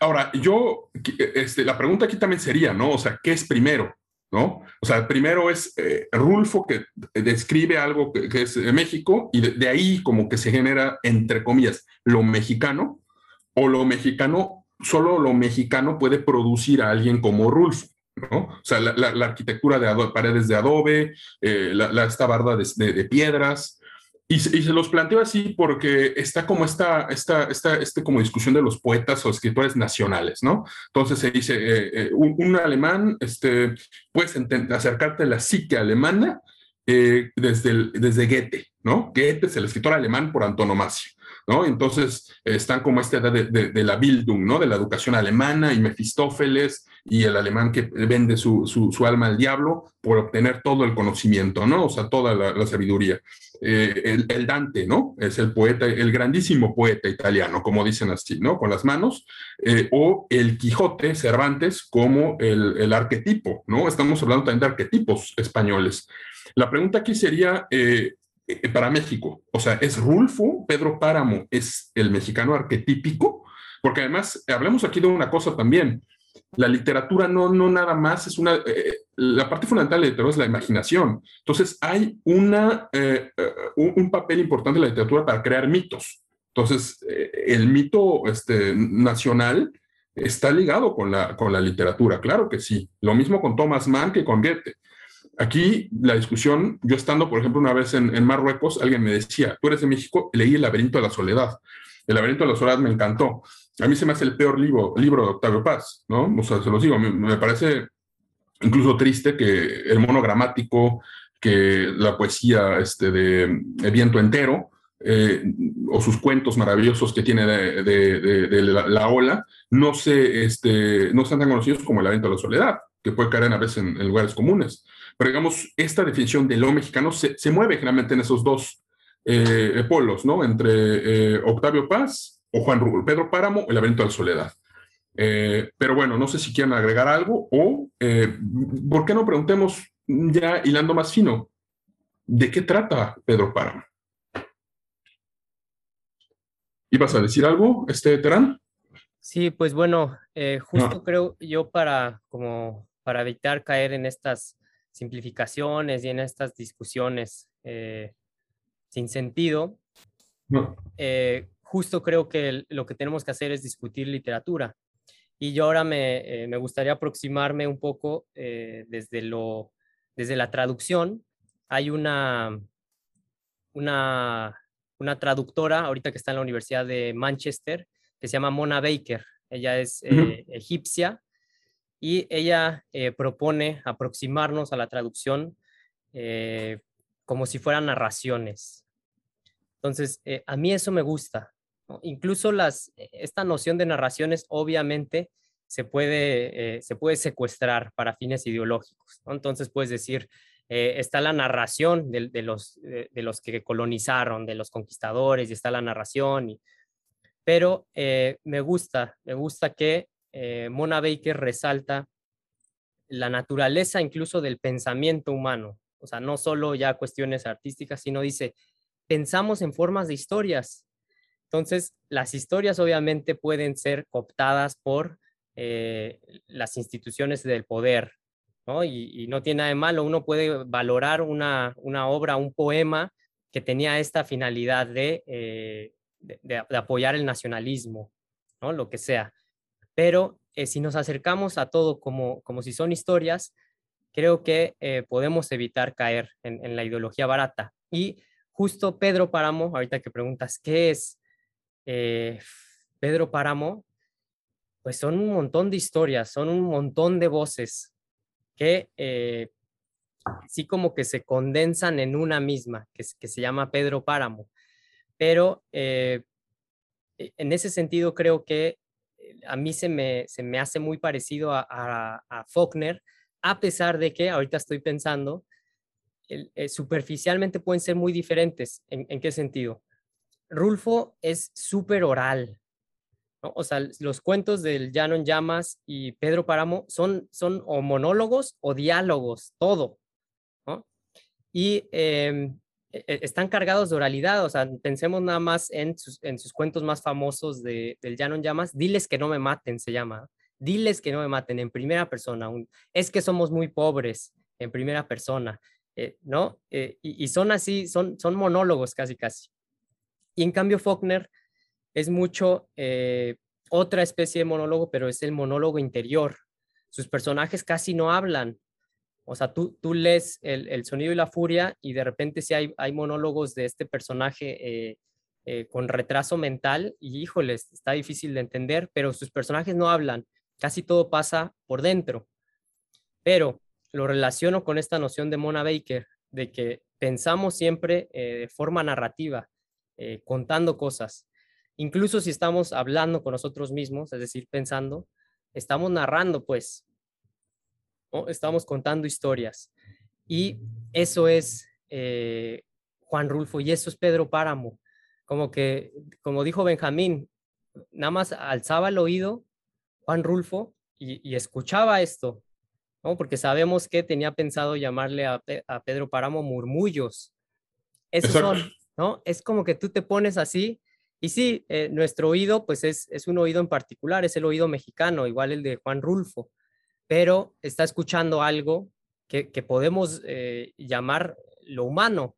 ahora, yo, este, la pregunta aquí también sería, ¿no? O sea, ¿qué es primero? ¿No? O sea, primero es eh, Rulfo que describe algo que, es México y de, ahí como que se genera, entre comillas, lo mexicano o lo mexicano, solo lo mexicano puede producir a alguien como Rulfo. ¿no? O sea, la, arquitectura de paredes de adobe, eh, la, barda de piedras, y, se los planteo así porque está como esta, esta, esta este como discusión de los poetas o escritores nacionales, ¿no? Entonces se dice, eh, eh, un, alemán, este, puedes acercarte a la psique alemana eh, desde, desde Goethe, ¿no? Goethe es el escritor alemán por antonomasia. ¿no? Entonces están como esta edad de, de, la Bildung, ¿no? De la educación alemana y Mefistófeles y el alemán que vende su, su, alma al diablo por obtener todo el conocimiento, ¿no? O sea, toda la, sabiduría. Eh, el, Dante, ¿no? Es el poeta, el grandísimo poeta italiano, como dicen así, ¿no? Con las manos, eh, o el Quijote, Cervantes, como el, el, arquetipo, ¿no? Estamos hablando también de arquetipos españoles. La pregunta aquí sería, eh, para México, o sea, ¿es Rulfo, Pedro Páramo, es el mexicano arquetípico? Porque además, hablemos aquí de una cosa también, la literatura no, no nada más es una, eh, la parte fundamental de la literatura es la imaginación. Entonces hay una, eh, eh, un, papel importante en la literatura para crear mitos. Entonces, el mito este, nacional está ligado con la, con la literatura, claro que sí. Lo mismo con Thomas Mann que con Goethe. Aquí la discusión, yo estando, por ejemplo, una vez en, en Marruecos, alguien me decía, tú eres de México, leí El laberinto de la soledad. El laberinto de la soledad me encantó a mí se me hace el peor libro, libro de Octavio Paz, ¿no? O sea, se los digo, me, parece incluso triste que el monogramático, que la poesía este, de, Viento Entero, eh, o sus cuentos maravillosos que tiene de, la, ola, no, se, este, no sean tan conocidos como El Aviento de la Soledad, que puede caer a veces en, lugares comunes. Pero digamos, esta definición de lo mexicano se, se mueve generalmente en esos dos eh, polos, ¿no? Entre eh, Octavio Paz o Juan Rubio, Pedro Páramo, El laberinto de la soledad. Eh, pero bueno, no sé si quieren agregar algo o eh, ¿por qué no preguntemos ya hilando más fino? ¿De qué trata Pedro Páramo? ¿Ibas a decir algo, este Terán? Sí, pues bueno, eh, justo creo yo para, como, para evitar caer en estas simplificaciones y en estas discusiones sin sentido, no justo creo que lo que tenemos que hacer es discutir literatura. Y yo ahora me, eh, gustaría aproximarme un poco eh, desde, lo, desde la traducción. Hay una, una, una, traductora ahorita que está en la Universidad de Manchester que se llama Mona Baker. Ella es eh, egipcia y ella propone aproximarnos a la traducción como si fueran narraciones. Entonces, a mí eso me gusta. Incluso las, e, esta noción de narraciones obviamente se puede, eh, secuestrar para fines ideológicos. Entonces puedes decir, eh, está la narración de, los, de, los que colonizaron, de los conquistadores, y está la narración. pero eh, me gusta, me gusta que Mona Baker resalta la naturaleza incluso del pensamiento humano. O sea, no solo ya cuestiones artísticas, sino dice, pensamos en formas de historias, entonces, las historias obviamente pueden ser cooptadas por eh, las instituciones del poder, ¿no? Y, no tiene nada de malo, uno puede valorar una, obra, un poema que tenía esta finalidad de, eh, apoyar el nacionalismo, ¿no? Lo que sea. Pero eh, si nos acercamos a todo como, como si son historias, creo que podemos evitar caer en, en la ideología barata. Y justo Pedro Páramo, ahorita que preguntas, ¿qué es eh, Pedro Páramo, pues son un montón de historias, son un montón de voces que eh, sí como que se condensan en una misma, que, se llama Pedro Páramo. Pero eh, e, en ese sentido creo que a mí se me, se me hace muy parecido a, a, Faulkner, a pesar de que ahorita estoy pensando, superficialmente pueden ser muy diferentes. ¿En qué sentido? Rulfo es súper oral. O sea, los cuentos del Llano en Llamas y Pedro Páramo son, son o monólogos o diálogos, todo. Y em, e, e, están cargados de oralidad. O sea, pensemos nada más en sus, en sus cuentos más famosos de, del Llano en Llamas. Diles que no me maten, se llama. Diles que no me maten en primera persona. es que somos muy pobres en primera persona. Eh, ¿No? Eh, y, y, son así, son, son monólogos casi, casi. Y en cambio Faulkner es mucho eh, otra especie de monólogo, pero es el monólogo interior. Sus personajes casi no hablan. O sea, tú, tú lees el, sonido y la furia y de repente sí hay, hay monólogos de este personaje eh, eh, con retraso mental y híjoles, está difícil de entender, pero sus personajes no hablan. Casi todo pasa por dentro. Pero lo relaciono con esta noción de Mona Baker, de que pensamos siempre de forma narrativa eh, contando cosas. Incluso si estamos hablando con nosotros mismos, es decir, pensando, estamos narrando, pues, estamos contando historias. Y eso es eh, Juan Rulfo y eso es Pedro Páramo. Como que, como dijo Benjamín, nada más alzaba el oído Juan Rulfo y, escuchaba esto, ¿no? porque sabemos que tenía pensado llamarle a, Pedro Páramo murmullos. Esos son, ¿no? Es como que tú te pones así y sí, eh, nuestro oído, pues es, es, un oído en particular, es el oído mexicano, igual el de Juan Rulfo, pero está escuchando algo que, que podemos eh, llamar lo humano.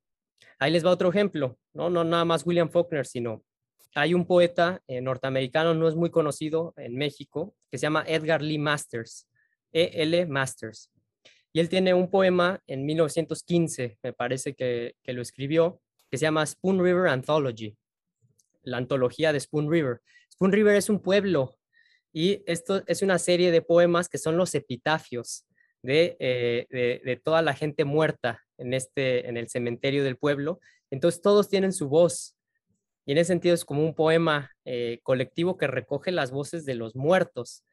Ahí les va otro ejemplo, ¿no? No nada más William Faulkner, sino hay un poeta eh, norteamericano, no es muy conocido en México, que se llama Edgar Lee Masters, E.L. Masters. Y él tiene un poema en 1915, me parece que, que lo escribió, que se llama Spoon River Anthology, la antología de Spoon River. Spoon River es un pueblo y esto es una serie de poemas que son los epitafios de, eh, de, toda la gente muerta en, este, en el cementerio del pueblo. Entonces todos tienen su voz y en ese sentido es como un poema eh, colectivo que recoge las voces de los muertos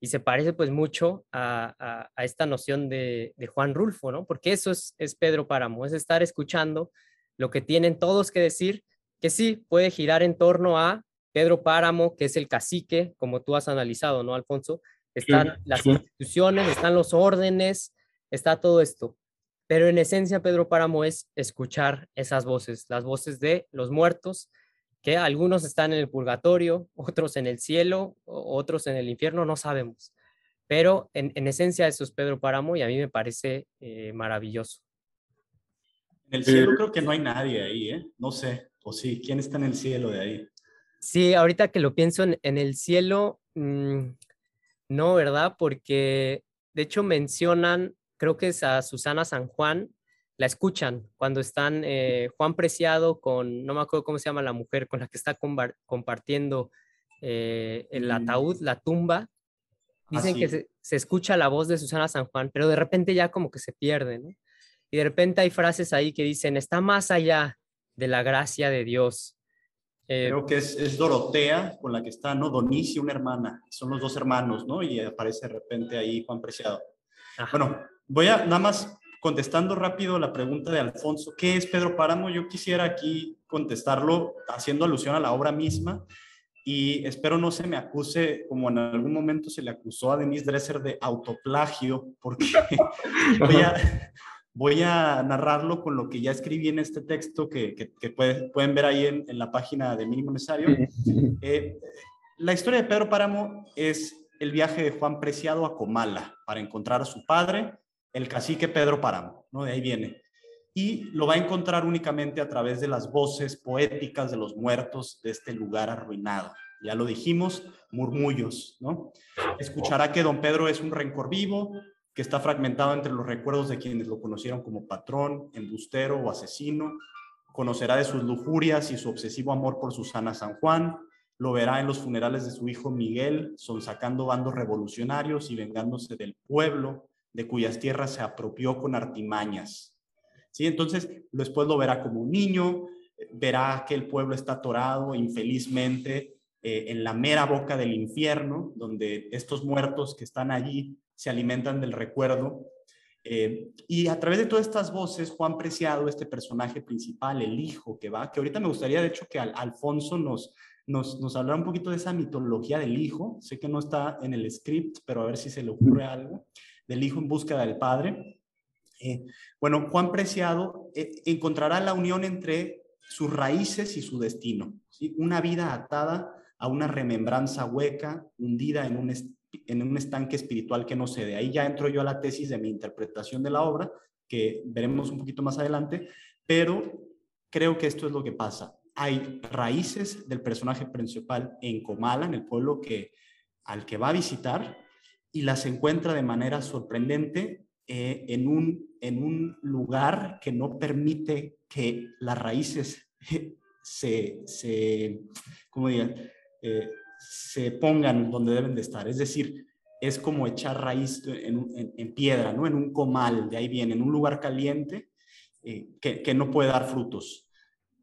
y se parece pues mucho a, a, esta noción de, de, Juan Rulfo, ¿no? Porque eso es, es Pedro Páramo, es estar escuchando lo que tienen todos que decir, que sí puede girar en torno a Pedro Páramo, que es el cacique, como tú has analizado, ¿no, Alfonso? Están las instituciones, están los órdenes, está todo esto. Pero en esencia, Pedro Páramo es escuchar esas voces, las voces de los muertos, que algunos están en el purgatorio, otros en el cielo, otros en el infierno, no sabemos. Pero en, esencia eso es Pedro Páramo y a mí me parece eh, maravilloso. En el cielo creo que no hay nadie ahí, ¿eh? No sé, o sí, ¿quién está en el cielo de ahí? Sí, ahorita que lo pienso en, el cielo, mm, no, ¿verdad? Porque de hecho mencionan, creo que es a Susana San Juan, la escuchan cuando están eh, Juan Preciado con, no me acuerdo cómo se llama la mujer, con la que está compartiendo eh, el mm. ataúd, la tumba. Dicen que se, se, escucha la voz de Susana San Juan, pero de repente ya como que se pierde, ¿no? Y de repente hay frases ahí que dicen, está más allá de la gracia de Dios. Eh, Creo que es, es, Dorotea con la que está, ¿no? Donicia, una hermana. Son los dos hermanos, ¿no? Y aparece de repente ahí Juan Preciado. Bueno, voy a nada más contestando rápido la pregunta de Alfonso, ¿qué es Pedro Páramo? Yo quisiera aquí contestarlo haciendo alusión a la obra misma y espero no se me acuse, como en algún momento se le acusó a Denise Dresser de autoplagio, porque voy, a, narrarlo con lo que ya escribí en este texto que, pueden ver ahí en, la página de Mínimo Necesario. Eh, la historia de Pedro Páramo es el viaje de Juan Preciado a Comala para encontrar a su padre el cacique Pedro Páramo, ¿no? De ahí viene. Y lo va a encontrar únicamente a través de las voces poéticas de los muertos de este lugar arruinado. Ya lo dijimos, murmullos, ¿no? Escuchará que don Pedro es un rencor vivo, que está fragmentado entre los recuerdos de quienes lo conocieron como patrón, embustero o asesino. Conocerá de sus lujurias y su obsesivo amor por Susana San Juan. Lo verá en los funerales de su hijo Miguel, sonsacando bandos revolucionarios y vengándose del pueblo de cuyas tierras se apropió con artimañas. ¿Sí? Entonces, después lo verá como un niño, verá que el pueblo está atorado infelizmente eh, en la mera boca del infierno, donde estos muertos que están allí se alimentan del recuerdo. Eh, y a través de todas estas voces, Juan Preciado, este personaje principal, el hijo que va, que ahorita me gustaría de hecho que Alfonso nos, nos, nos hablara un poquito de esa mitología del hijo. Sé que no está en el script, pero a ver si se le ocurre algo del Hijo en búsqueda del Padre. Eh, bueno, Juan Preciado eh, encontrará la unión entre sus raíces y su destino, ¿sí? una vida atada a una remembranza hueca, hundida en un, en un estanque espiritual que no cede. Ahí ya entro yo a la tesis de mi interpretación de la obra, que veremos un poquito más adelante, pero creo que esto es lo que pasa. Hay raíces del personaje principal en Comala, en el pueblo que, al que va a visitar, y las encuentra de manera sorprendente eh, en, un, en un lugar que no permite que las raíces se, se, ¿cómo eh, se pongan donde deben de estar. Es decir, es como echar raíz en, en, piedra, ¿no? En un comal, de ahí viene, en un lugar caliente eh, que, que, no puede dar frutos.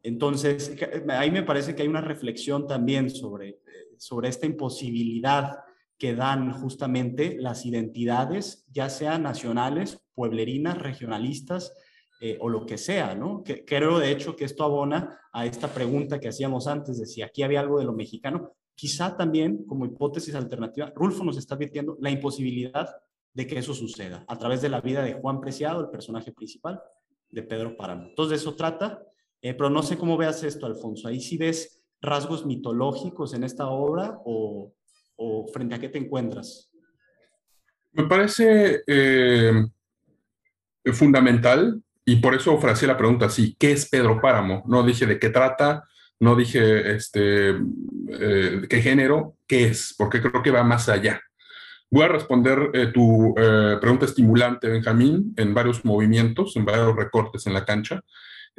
Entonces, ahí me parece que hay una reflexión también sobre, sobre esta imposibilidad que dan justamente las identidades, ya sean nacionales, pueblerinas, regionalistas eh, o lo que sea, ¿no? Creo de hecho que esto abona a esta pregunta que hacíamos antes de si aquí había algo de lo mexicano. Quizá también, como hipótesis alternativa, Rulfo nos está advirtiendo la imposibilidad de que eso suceda a través de la vida de Juan Preciado, el personaje principal de Pedro Páramo. Entonces de eso trata, eh, pero no sé cómo veas esto, Alfonso. Ahí sí ves rasgos mitológicos en esta obra o, frente a qué te encuentras? Me parece eh, fundamental y por eso ofrecí la pregunta así, ¿qué es Pedro Páramo? No dije de qué trata, no dije este, eh, qué género, qué es, porque creo que va más allá. Voy a responder eh, tu pregunta estimulante, Benjamín, en varios movimientos, en varios recortes en la cancha.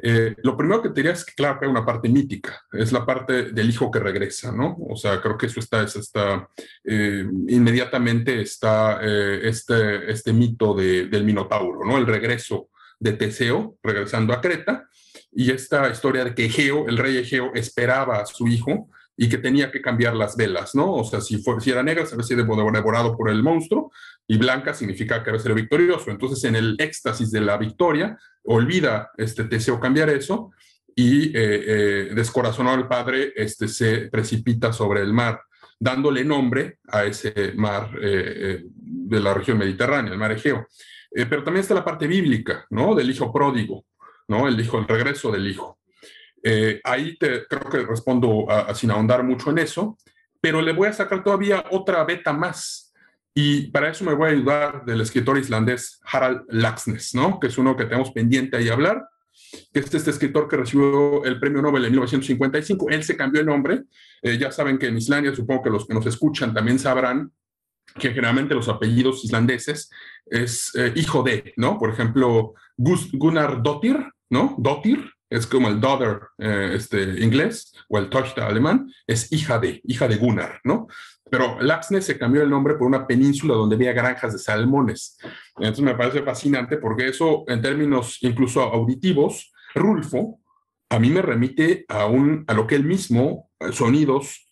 Eh, lo primero que te diría es que, claro, hay una parte mítica, es la parte del hijo que regresa, ¿no? O sea, creo que eso está, está eh, inmediatamente está eh, este, este mito del Minotauro, ¿no? El regreso de Teseo, regresando a Creta, y esta historia de que Egeo, el rey Egeo, esperaba a su hijo y que tenía que cambiar las velas, ¿no? O sea, si, si era negra, se había sido devorado por el monstruo, y blanca significa que había sido victorioso. Entonces, en el éxtasis de la victoria, olvida este Teseo cambiar eso, y eh, eh, descorazonado al padre, este, se precipita sobre el mar, dándole nombre a ese mar eh, de la región mediterránea, el mar Egeo. pero también está la parte bíblica, ¿no? Del hijo pródigo, ¿no? El hijo, el regreso del hijo. Eh, ahí te, creo que respondo sin ahondar mucho en eso, pero le voy a sacar todavía otra beta más. Y para eso me voy a ayudar del escritor islandés Harald Laxness, ¿no? que es uno que tenemos pendiente ahí hablar, que es este escritor que recibió el premio Nobel en 1955. Él se cambió el nombre. Eh, ya saben que en Islandia, supongo que los que nos escuchan también sabrán que generalmente los apellidos islandeses es eh, hijo de, ¿no? Por ejemplo, Gunnar Dottir, ¿no? Dottir, es como el daughter eh, este, inglés o el Tochter alemán, es hija de, hija de Gunnar, ¿no? Pero Laxness se cambió el nombre por una península donde había granjas de salmones. Entonces me parece fascinante porque eso, en términos incluso auditivos, Rulfo a mí me remite a, un, a lo que él mismo, eh, sonidos,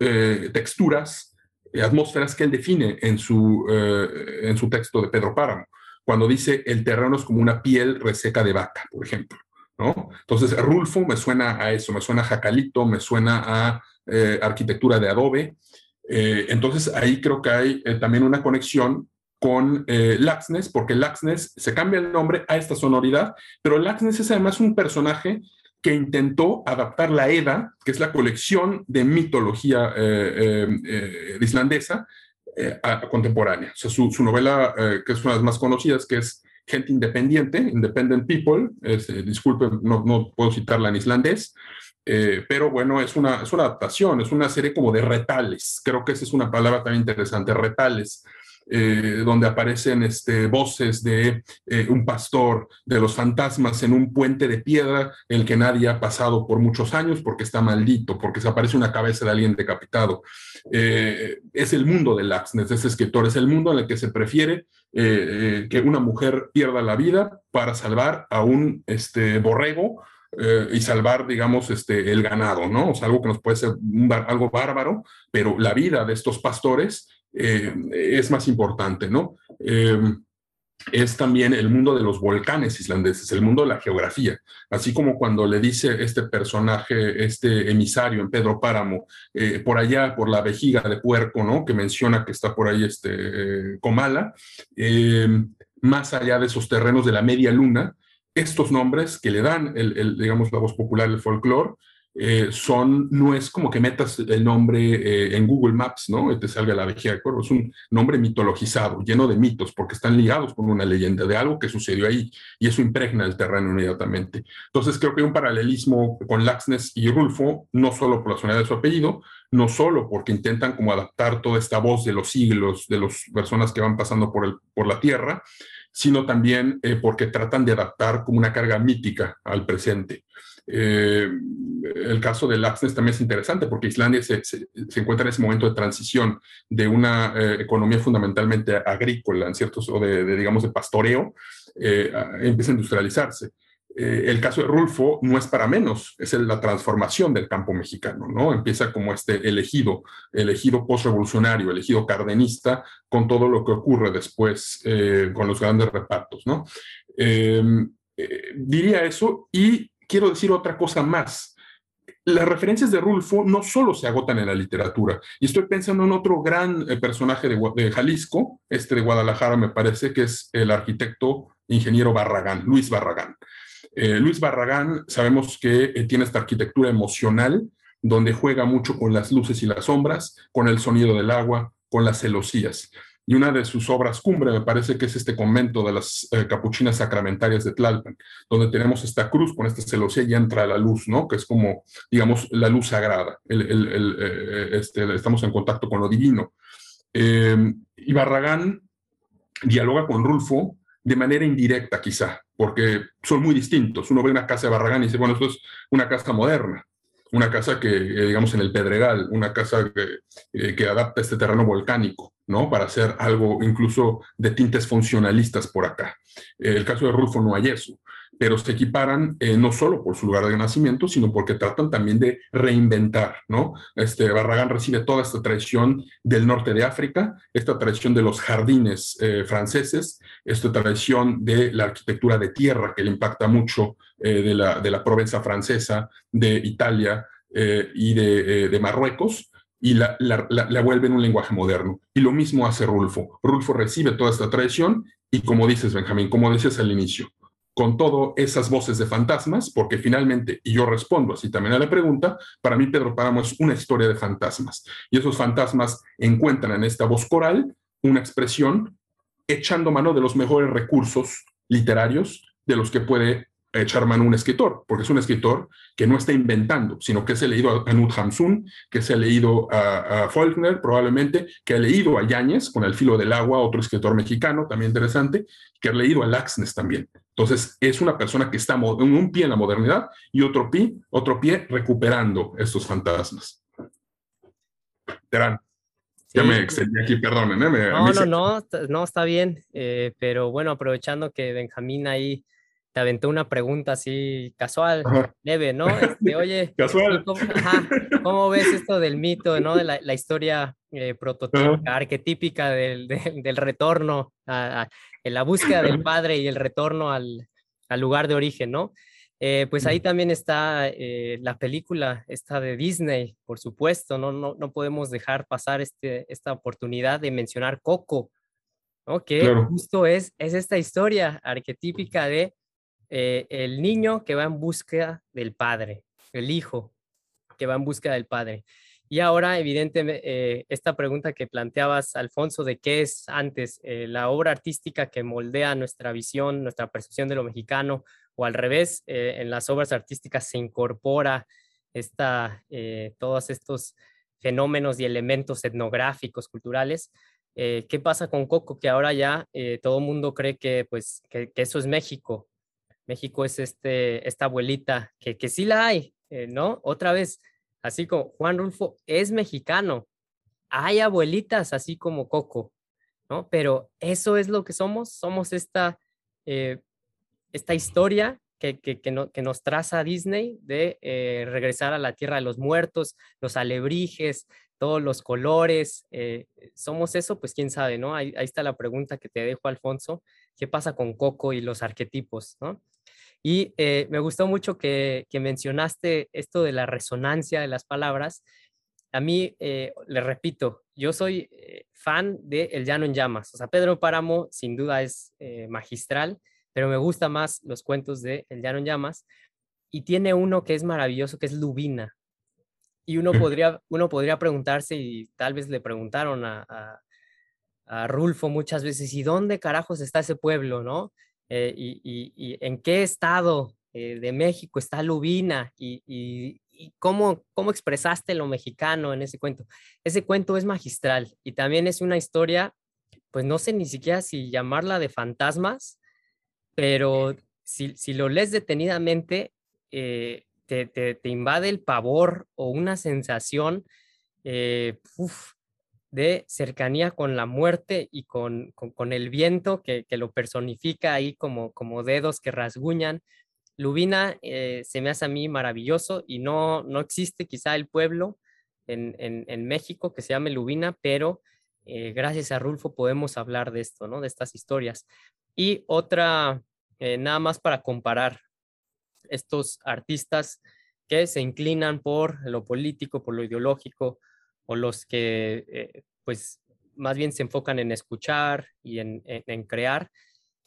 eh, texturas, atmósferas que él define en su, en su texto de Pedro Páramo, cuando dice el terreno es como una piel reseca de vaca, por ejemplo. Entonces, Rulfo me suena a eso, me suena a Jacalito, me suena a eh, arquitectura de adobe. Eh, entonces, ahí creo que hay eh, también una conexión con Laxness, porque Laxness se cambia el nombre a esta sonoridad, pero Laxness es además un personaje que intentó adaptar la Edda, que es la colección de mitología islandesa, a, contemporánea. O sea, su, su novela, que es una de las más conocidas, que es gente independiente, independent people, eh, disculpen, no, no, puedo citarla en islandés, eh, pero bueno, es una, es una adaptación, es una serie como de retales, creo que esa es una palabra tan interesante, retales, eh, donde aparecen este, voces de eh, un pastor, de los fantasmas en un puente de piedra, el que nadie ha pasado por muchos años porque está maldito, porque se aparece una cabeza de alguien decapitado. Eh, es el mundo de Laxness, ese escritor, es el mundo en el que se prefiere que una mujer pierda la vida para salvar a un este, borrego. y salvar, digamos, este, el ganado, ¿no? O sea, algo que nos puede ser algo bárbaro, pero la vida de estos pastores eh, es más importante, ¿no? Eh, es también el mundo de los volcanes islandeses, el mundo de la geografía, así como cuando le dice este personaje, este emisario en Pedro Páramo, eh, por allá, por la vejiga de puerco, ¿no? Que menciona que está por ahí este Comala, más allá de esos terrenos de la media luna, estos nombres que le dan, el, digamos, la voz popular del folclore, eh, son, no es como que metas el nombre eh, en Google Maps, ¿no? Te salga la vejiga de cuervo, es un nombre mitologizado, lleno de mitos, porque están ligados con una leyenda de algo que sucedió ahí, y eso impregna el terreno inmediatamente. Entonces creo que hay un paralelismo con Laxness y Rulfo, no solo por la sonoridad de su apellido, no solo porque intentan como adaptar toda esta voz de los siglos, de las personas que van pasando por, el, por la tierra, sino también eh, porque tratan de adaptar como una carga mítica al presente. Eh, el caso de Laxness también es interesante porque Islandia se, encuentra en ese momento de transición de una eh, economía fundamentalmente agrícola, en ciertos, o de, digamos, de pastoreo, eh, empieza a industrializarse. eh, el caso de Rulfo no es para menos, es la transformación del campo mexicano, ¿no? Empieza como este elegido, elegido postrevolucionario, elegido cardenista, con todo lo que ocurre después eh, con los grandes repartos, ¿no? Eh, diría eso y quiero decir otra cosa más. Las referencias de Rulfo no solo se agotan en la literatura, y estoy pensando en otro gran personaje de, de Jalisco, este de Guadalajara me parece, que es el arquitecto ingeniero Barragán, Luis Barragán. Eh, Luis Barragán sabemos que eh, tiene esta arquitectura emocional donde juega mucho con las luces y las sombras, con el sonido del agua, con las celosías. Y una de sus obras cumbre me parece que es este convento de las eh, capuchinas sacramentarias de Tlalpan, donde tenemos esta cruz con esta celosía y entra la luz, ¿no? Que es como, digamos, la luz sagrada. este, estamos en contacto con lo divino. y Barragán dialoga con Rulfo de manera indirecta quizá, porque son muy distintos. Uno ve una casa de Barragán y dice, bueno, esto es una casa moderna, una casa que, eh, digamos, en el Pedregal, una casa que, eh, que adapta este terreno volcánico, ¿no? Para hacer algo incluso de tintes funcionalistas por acá. el caso de Rulfo no hay eso pero se equiparan eh, no solo por su lugar de nacimiento, sino porque tratan también de reinventar, ¿no? Este, Barragán recibe toda esta tradición del norte de África, esta tradición de los jardines eh, franceses, esta tradición de la arquitectura de tierra que le impacta mucho eh, de, la, de la Provenza francesa, de Italia y de, de, Marruecos, y la, la, la, vuelve en un lenguaje moderno. Y lo mismo hace Rulfo. Rulfo recibe toda esta tradición y como dices, Benjamín, como decías al inicio, con todas esas voces de fantasmas, porque finalmente, y yo respondo así también a la pregunta, para mí Pedro Páramo es una historia de fantasmas. Y esos fantasmas encuentran en esta voz coral una expresión echando mano de los mejores recursos literarios de los que puede echar mano un escritor, porque es un escritor que no está inventando, sino que se ha leído a Knut Hamsun, que se ha leído a, Faulkner probablemente, que ha leído a Yáñez con El filo del agua, otro escritor mexicano también interesante, que ha leído a Laxness también. Entonces, es una persona que está en un pie en la modernidad y otro pie, otro pie recuperando estos fantasmas. Terán. Ya me extendí aquí, perdonen. ¿eh? no, no, no, no, está bien. Eh, pero bueno, aprovechando que Benjamín ahí te aventó una pregunta así casual, leve, ¿no? Este, oye, casual. ¿cómo, ves esto del mito, ¿no? De la, historia eh, prototípica, arquetípica del, del, retorno, a, en la búsqueda del padre y el retorno al, al lugar de origen, ¿no? Eh, pues ahí también está eh, la película, esta de Disney, por supuesto, no, no, no podemos dejar pasar este, esta oportunidad de mencionar Coco, ¿no? que justo es, es esta historia arquetípica de eh, el niño que va en búsqueda del padre, el hijo que va en búsqueda del padre. Y ahora, evidentemente, eh, esta pregunta que planteabas, Alfonso, de qué es antes eh, la obra artística que moldea nuestra visión, nuestra percepción de lo mexicano, o al revés, en las obras artísticas se incorpora esta, todos estos fenómenos y elementos etnográficos, culturales. ¿Qué pasa con Coco? Que ahora ya todo mundo cree que, pues, que eso es México, México es este, esta abuelita, que, que sí la hay, eh, ¿no? Otra vez, así como Juan Rulfo es mexicano, hay abuelitas así como Coco, ¿no? Pero eso es lo que somos, somos esta, eh, esta historia que, que, que, nos traza Disney de eh, regresar a la tierra de los muertos, los alebrijes, todos los colores. ¿Somos eso? Pues quién sabe, ¿no? Ahí, ahí, está la pregunta que te dejo, Alfonso. ¿Qué pasa con Coco y los arquetipos, ¿no? Y eh, me gustó mucho que, mencionaste esto de la resonancia de las palabras. A mí, eh, le repito, yo soy eh, fan de El Llano en Llamas. O sea, Pedro Páramo sin duda es magistral, pero me gusta más los cuentos de El Llano en Llamas. Y tiene uno que es maravilloso, que es Lubina. Y uno podría, uno podría preguntarse, y tal vez le preguntaron a, a, a Rulfo muchas veces, ¿y dónde carajos está ese pueblo, no? Eh, y, en qué estado eh, de México está Lubina y, cómo, cómo expresaste lo mexicano en ese cuento. Ese cuento es magistral y también es una historia, pues no sé ni siquiera si llamarla de fantasmas, pero si, lo lees detenidamente, eh, te, invade el pavor o una sensación de cercanía con la muerte y con, el viento que, lo personifica ahí como, como dedos que rasguñan. Lubina eh, se me hace a mí maravilloso y no, no existe quizá el pueblo en, en, México que se llame Lubina, pero eh, gracias a Rulfo podemos hablar de esto, ¿no? De estas historias. Y otra, eh, nada más para comparar estos artistas que se inclinan por lo político, por lo ideológico, o los que pues más bien se enfocan en escuchar y en, en crear,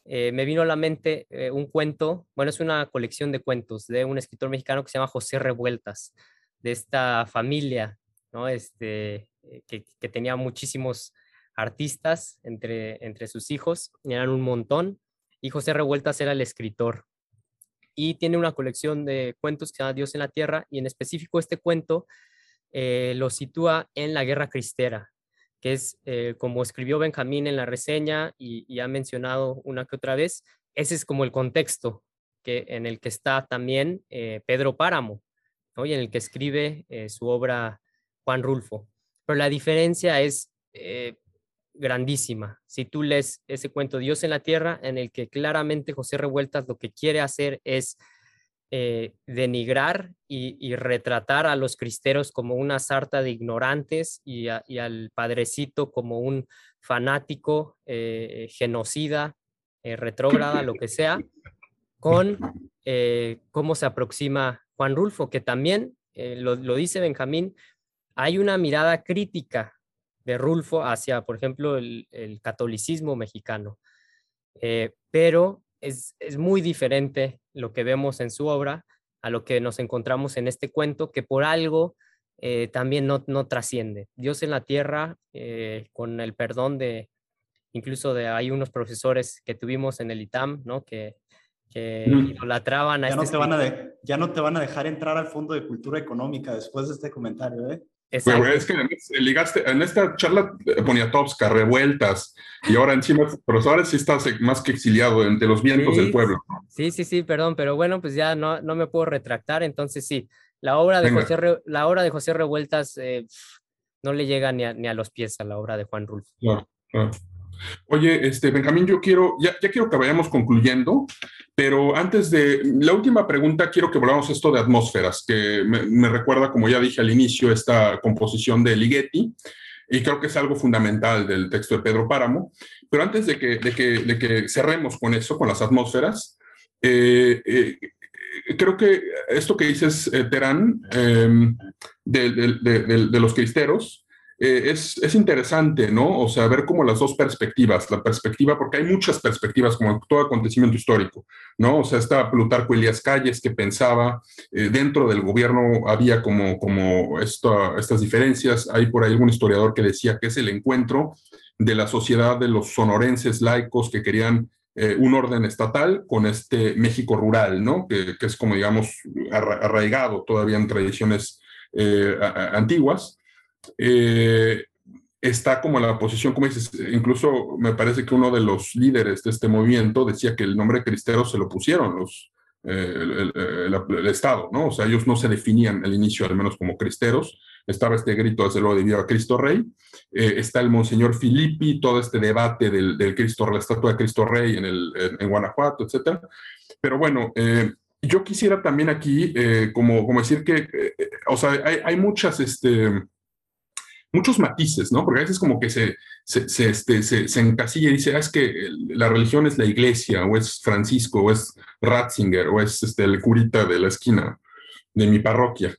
eh, me vino a la mente eh, un cuento, bueno, es una colección de cuentos de un escritor mexicano que se llama José Revueltas, de esta familia, ¿no? Este, eh, que, tenía muchísimos artistas entre, entre sus hijos, eran un montón, y José Revueltas era el escritor. Y tiene una colección de cuentos que se llama Dios en la Tierra, y en específico este cuento lo sitúa en la Guerra Cristera, que es eh, como escribió Benjamín en la reseña y, ha mencionado una que otra vez, ese es como el contexto que, en el que está también eh, Pedro Páramo, y en el que escribe eh, su obra Juan Rulfo. Pero la diferencia es grandísima. Si tú lees ese cuento Dios en la Tierra, en el que claramente José Revueltas lo que quiere hacer es eh, denigrar y, retratar a los cristeros como una sarta de ignorantes y, al padrecito como un fanático, eh, genocida, eh, retrógrada, lo que sea, con cómo se aproxima Juan Rulfo, que también, lo, dice Benjamín, hay una mirada crítica de Rulfo hacia, por ejemplo, el, catolicismo mexicano, pero es, es muy diferente lo que vemos en su obra a lo que nos encontramos en este cuento, que por algo eh, también no, no, trasciende. Dios en la tierra, eh, con el perdón de, incluso de, hay unos profesores que tuvimos en el ITAM, ¿no? Que, que idolatraban a ya este no te van a Ya no te van a dejar entrar al Fondo de Cultura Económica después de este comentario, ¿eh? Pero es que ligaste, en esta charla eh, Poniatowska, revueltas, y ahora encima, pero ahora sí estás más que exiliado entre los vientos del pueblo. Sí, sí, sí, perdón, pero bueno, pues ya no, no me puedo retractar, entonces sí, la obra de, José, la obra de José Revueltas eh, no le llega ni a, ni a, los pies a la obra de Juan Rulfo. Claro, claro. Oye, este, Benjamín, yo quiero, ya, quiero que vayamos concluyendo, pero antes de la última pregunta, quiero que volvamos a esto de atmósferas, que me, recuerda, como ya dije al inicio, esta composición de Ligeti, y creo que es algo fundamental del texto de Pedro Páramo. Pero antes de que, de que, de que cerremos con eso, con las atmósferas, eh, eh, creo que esto que dices, eh, Terán, em, de, los cristeros, eh, es, es, interesante, ¿no? O sea, ver como las dos perspectivas, la perspectiva, porque hay muchas perspectivas, como todo acontecimiento histórico, ¿no? O sea, está Plutarco Elías Calles que pensaba, eh, dentro del gobierno había como, como estas diferencias, hay por ahí algún historiador que decía que es el encuentro de la sociedad de los sonorenses laicos que querían eh, un orden estatal con este México rural, ¿no? Que, que es como, digamos, arraigado todavía en tradiciones antiguas. Eh, está como la posición, como dices, incluso me parece que uno de los líderes de este movimiento decía que el nombre cristero se lo pusieron los, eh, el, Estado, ¿no? O sea, ellos no se definían al inicio, al menos como cristeros. Estaba este grito, desde luego, de Viva Cristo Rey. Eh, está el Monseñor Filippi, todo este debate del, del Cristo, la estatua de Cristo Rey en, el, en, Guanajuato, etcétera. Pero bueno, yo quisiera también aquí, como, como decir que, o sea, hay, hay muchas, este, muchos matices, ¿no? Porque a veces como que se, se, se, este, se, encasilla y dice, ah, es que la religión es la iglesia, o es Francisco, o es Ratzinger, o es este, el curita de la esquina de mi parroquia.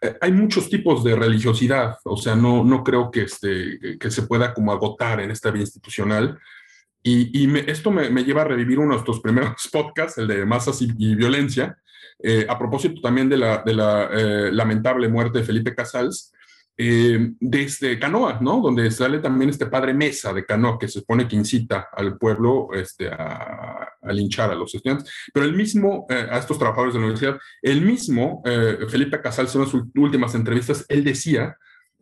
Eh, hay muchos tipos de religiosidad, o sea, no, no creo que, este, que se pueda como agotar en esta vida institucional. Y, y esto me, me, lleva a revivir uno de estos primeros podcasts, el de masas y, violencia, eh, a propósito también de la, de la eh, lamentable muerte de Felipe Casals, eh, desde Canoa, ¿no? Donde sale también este padre Mesa de Canoa, que se supone que incita al pueblo este, a, linchar a los estudiantes. Pero el mismo, eh, a estos trabajadores de la universidad, el mismo eh, Felipe Casals en sus últimas entrevistas, él decía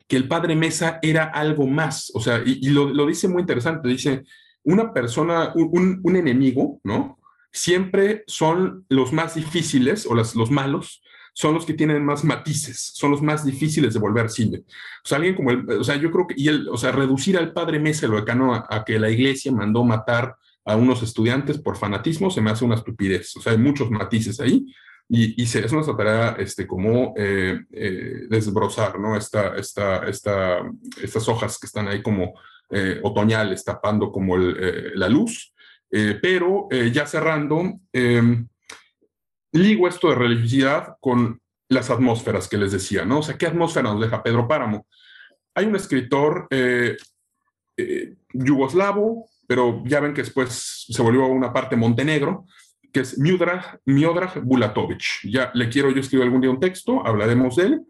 que el padre Mesa era algo más, o sea, y, lo, dice muy interesante, dice, una persona, un, un enemigo, ¿no? Siempre son los más difíciles o las, los malos son los que tienen más matices, son los más difíciles de volver cine. O sea, alguien como el, o sea, yo creo que, el, o sea, reducir al padre Mesa lo a, a que la iglesia mandó matar a unos estudiantes por fanatismo, se me hace una estupidez. O sea, hay muchos matices ahí y, y se, es una tarea este, como eh, eh, desbrozar, ¿no? Esta, esta, esta, estas hojas que están ahí como eh, otoñales, tapando como el, la luz. pero ya cerrando, em, ligo esto de religiosidad con las atmósferas que les decía, ¿no? O sea, ¿qué atmósfera nos deja Pedro Páramo? Hay un escritor yugoslavo, pero ya ven que después se volvió una parte Montenegro, que es Miodrag, Miodrag Bulatovic. Ya le quiero yo escribir algún día un texto, hablaremos de él,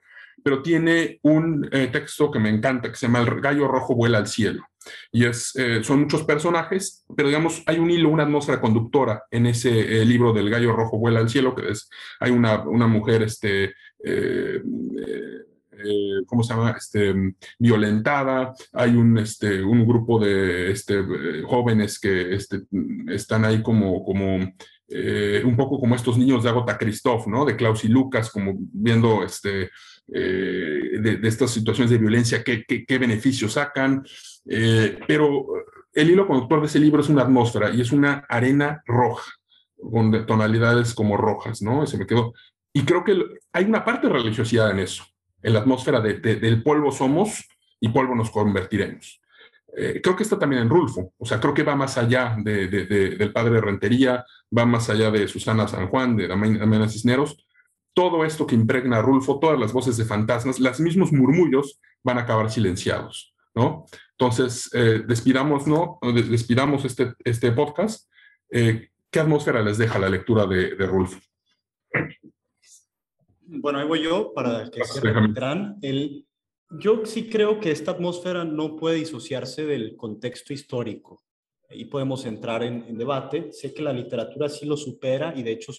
pero tiene un eh, texto que me encanta, que se llama El gallo rojo vuela al cielo. Y es, eh, son muchos personajes, pero digamos, hay un hilo, una atmósfera conductora en ese eh, libro del gallo rojo vuela al cielo, que es, hay una, una mujer, este, ¿cómo se llama? Este, violentada, hay un, este, un grupo de este, jóvenes que este, están ahí como, como eh, un poco como estos niños de Agota Christoph, ¿no? De Klaus y Lucas, como viendo este, eh, de, estas situaciones de violencia, qué, qué, beneficios sacan. Eh, pero el hilo conductor de ese libro es una atmósfera y es una arena roja, con tonalidades como rojas, ¿no? Ese me quedó. Y creo que hay una parte de religiosidad en eso, en la atmósfera de, del polvo somos y polvo nos convertiremos. Eh, creo que está también en Rulfo, o sea, creo que va más allá de, del padre de Rentería, va más allá de Susana San Juan, de Damiana Cisneros. Todo esto que impregna a Rulfo, todas las voces de fantasmas, los mismos murmullos van a acabar silenciados, ¿no? Entonces, eh, despidamos, ¿no? Despidamos este, este podcast. Eh, ¿Qué atmósfera les deja la lectura de, Rulfo? Bueno, ahí voy yo para que se El, yo sí creo que esta atmósfera no puede disociarse del contexto histórico. Ahí podemos entrar en, debate. Sé que la literatura sí lo supera y de hecho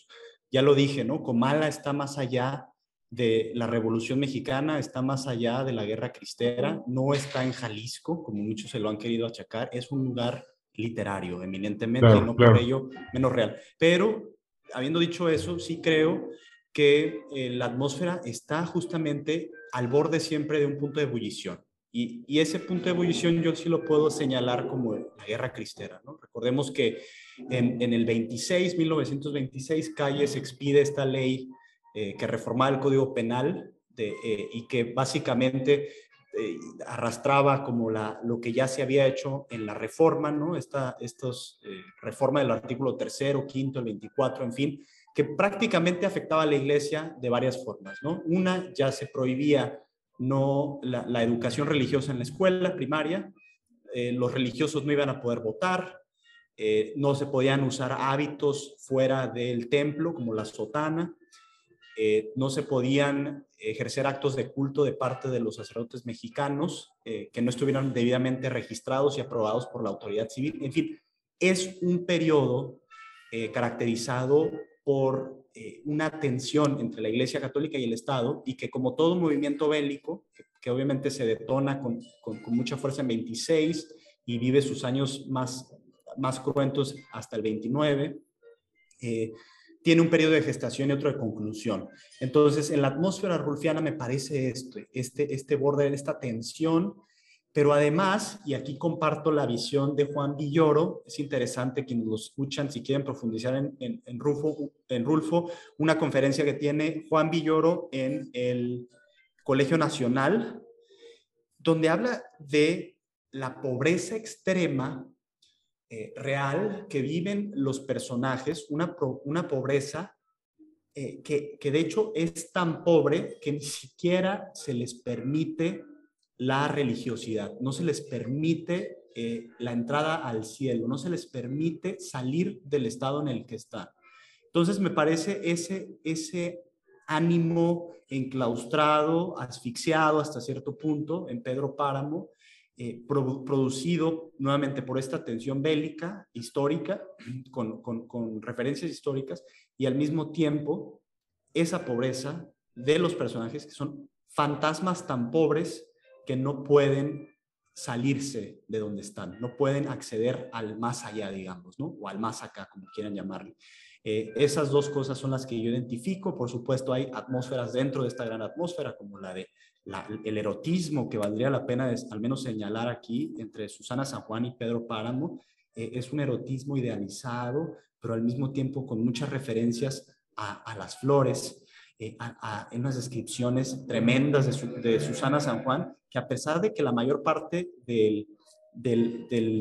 ya lo dije, ¿no? Comala está más allá de la Revolución Mexicana, está más allá de la Guerra Cristera, no está en Jalisco, como muchos se lo han querido achacar, es un lugar literario, eminentemente, y no por ello menos real. Pero, habiendo dicho eso, sí creo que eh, la atmósfera está justamente al borde siempre de un punto de ebullición. Y, ese punto de ebullición yo sí lo puedo señalar como la guerra cristera. ¿no? Recordemos que en, el 26, 1926, Calles expide esta ley eh, que reformaba el Código Penal eh, y que básicamente arrastraba como la, lo que ya se había hecho en la reforma, ¿no? Esta estos, reforma del artículo tercero, quinto, el 24, en fin, que prácticamente afectaba a la iglesia de varias formas. ¿no? Una, ya se prohibía no, la, educación religiosa en la escuela primaria, eh, los religiosos no iban a poder votar, eh, no se podían usar hábitos fuera del templo, como la sotana, eh, no se podían ejercer actos de culto de parte de los sacerdotes mexicanos que no estuvieran debidamente registrados y aprobados por la autoridad civil. En fin, es un periodo caracterizado por eh, una tensión entre la Iglesia Católica y el Estado y que como todo movimiento bélico, que, obviamente se detona con, mucha fuerza en 26 y vive sus años más, más cruentos hasta el 29, eh, tiene un periodo de gestación y otro de conclusión. Entonces, en la atmósfera rulfiana me parece esto, este, este borde, esta tensión pero además, y aquí comparto la visión de Juan Villoro, es interesante quienes lo escuchan, si quieren profundizar en, en, Rulfo, en Rulfo, una conferencia que tiene Juan Villoro en el Colegio Nacional, donde habla de la pobreza extrema eh, real que viven los personajes, una, una pobreza eh, que, que de hecho es tan pobre que ni siquiera se les permite la religiosidad, no se les permite eh, la entrada al cielo, no se les permite salir del estado en el que están. Entonces me parece ese, ese ánimo enclaustrado, asfixiado hasta cierto punto en Pedro Páramo, eh, producido nuevamente por esta tensión bélica histórica, con, con referencias históricas, y al mismo tiempo esa pobreza de los personajes que son fantasmas tan pobres que no pueden salirse de donde están, no pueden acceder al más allá, digamos, ¿no? O al más acá, como quieran llamarle. Eh, esas dos cosas son las que yo identifico. Por supuesto, hay atmósferas dentro de esta gran atmósfera, como la de el erotismo, que valdría la pena al menos señalar aquí entre Susana San Juan y Pedro Páramo, eh, es un erotismo idealizado, pero al mismo tiempo con muchas referencias a, las flores, eh, en unas descripciones tremendas de, Susana San Juan, que a pesar de que la mayor parte de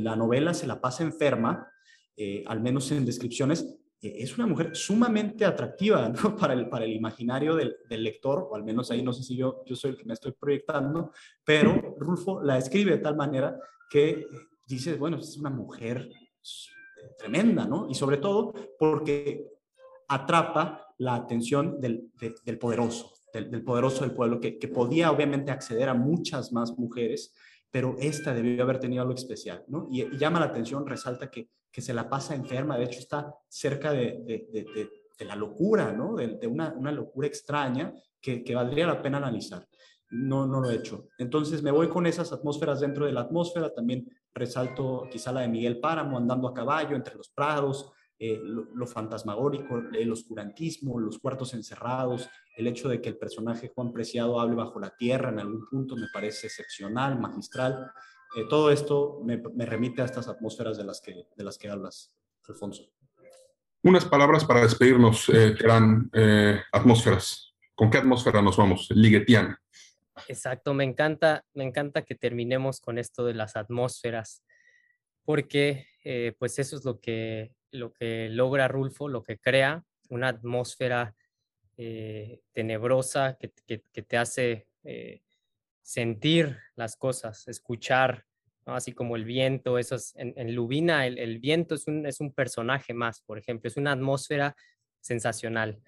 la novela se la pasa enferma, al menos en descripciones, es una mujer sumamente atractiva para, el, para el imaginario del, lector, o al menos ahí no sé si yo, yo soy el que me estoy proyectando, pero Rulfo la escribe de tal manera que dices, bueno, es una mujer tremenda, ¿no? Y sobre todo porque atrapa la atención del, del poderoso, del, poderoso del pueblo, que, que podía obviamente acceder a muchas más mujeres, pero esta debió haber tenido algo especial, ¿no? Y, llama la atención, resalta que que se la pasa enferma, de hecho está cerca de, de, la locura, ¿no? De, una, una, locura extraña que, que, valdría la pena analizar. No, no lo he hecho. Entonces me voy con esas atmósferas dentro de la atmósfera, también resalto quizá la de Miguel Páramo andando a caballo entre los prados, eh, lo, fantasmagórico, el oscurantismo, los cuartos encerrados, el hecho de que el personaje Juan Preciado hable bajo la tierra en algún punto me parece excepcional, magistral. Eh, todo esto me, remite a estas atmósferas de las que, de las que hablas, Alfonso. Unas palabras para despedirnos, eh, eran eh, atmósferas. ¿Con qué atmósfera nos vamos? Liguetiana. Exacto, me encanta, me encanta que terminemos con esto de las atmósferas, porque eh, pues eso es lo que, lo que logra Rulfo, lo que crea una atmósfera tenebrosa que, que, te hace sentir las cosas, escuchar, así como el viento, eso en, Lubina el, viento es un, es un personaje más, por ejemplo, es una atmósfera sensacional.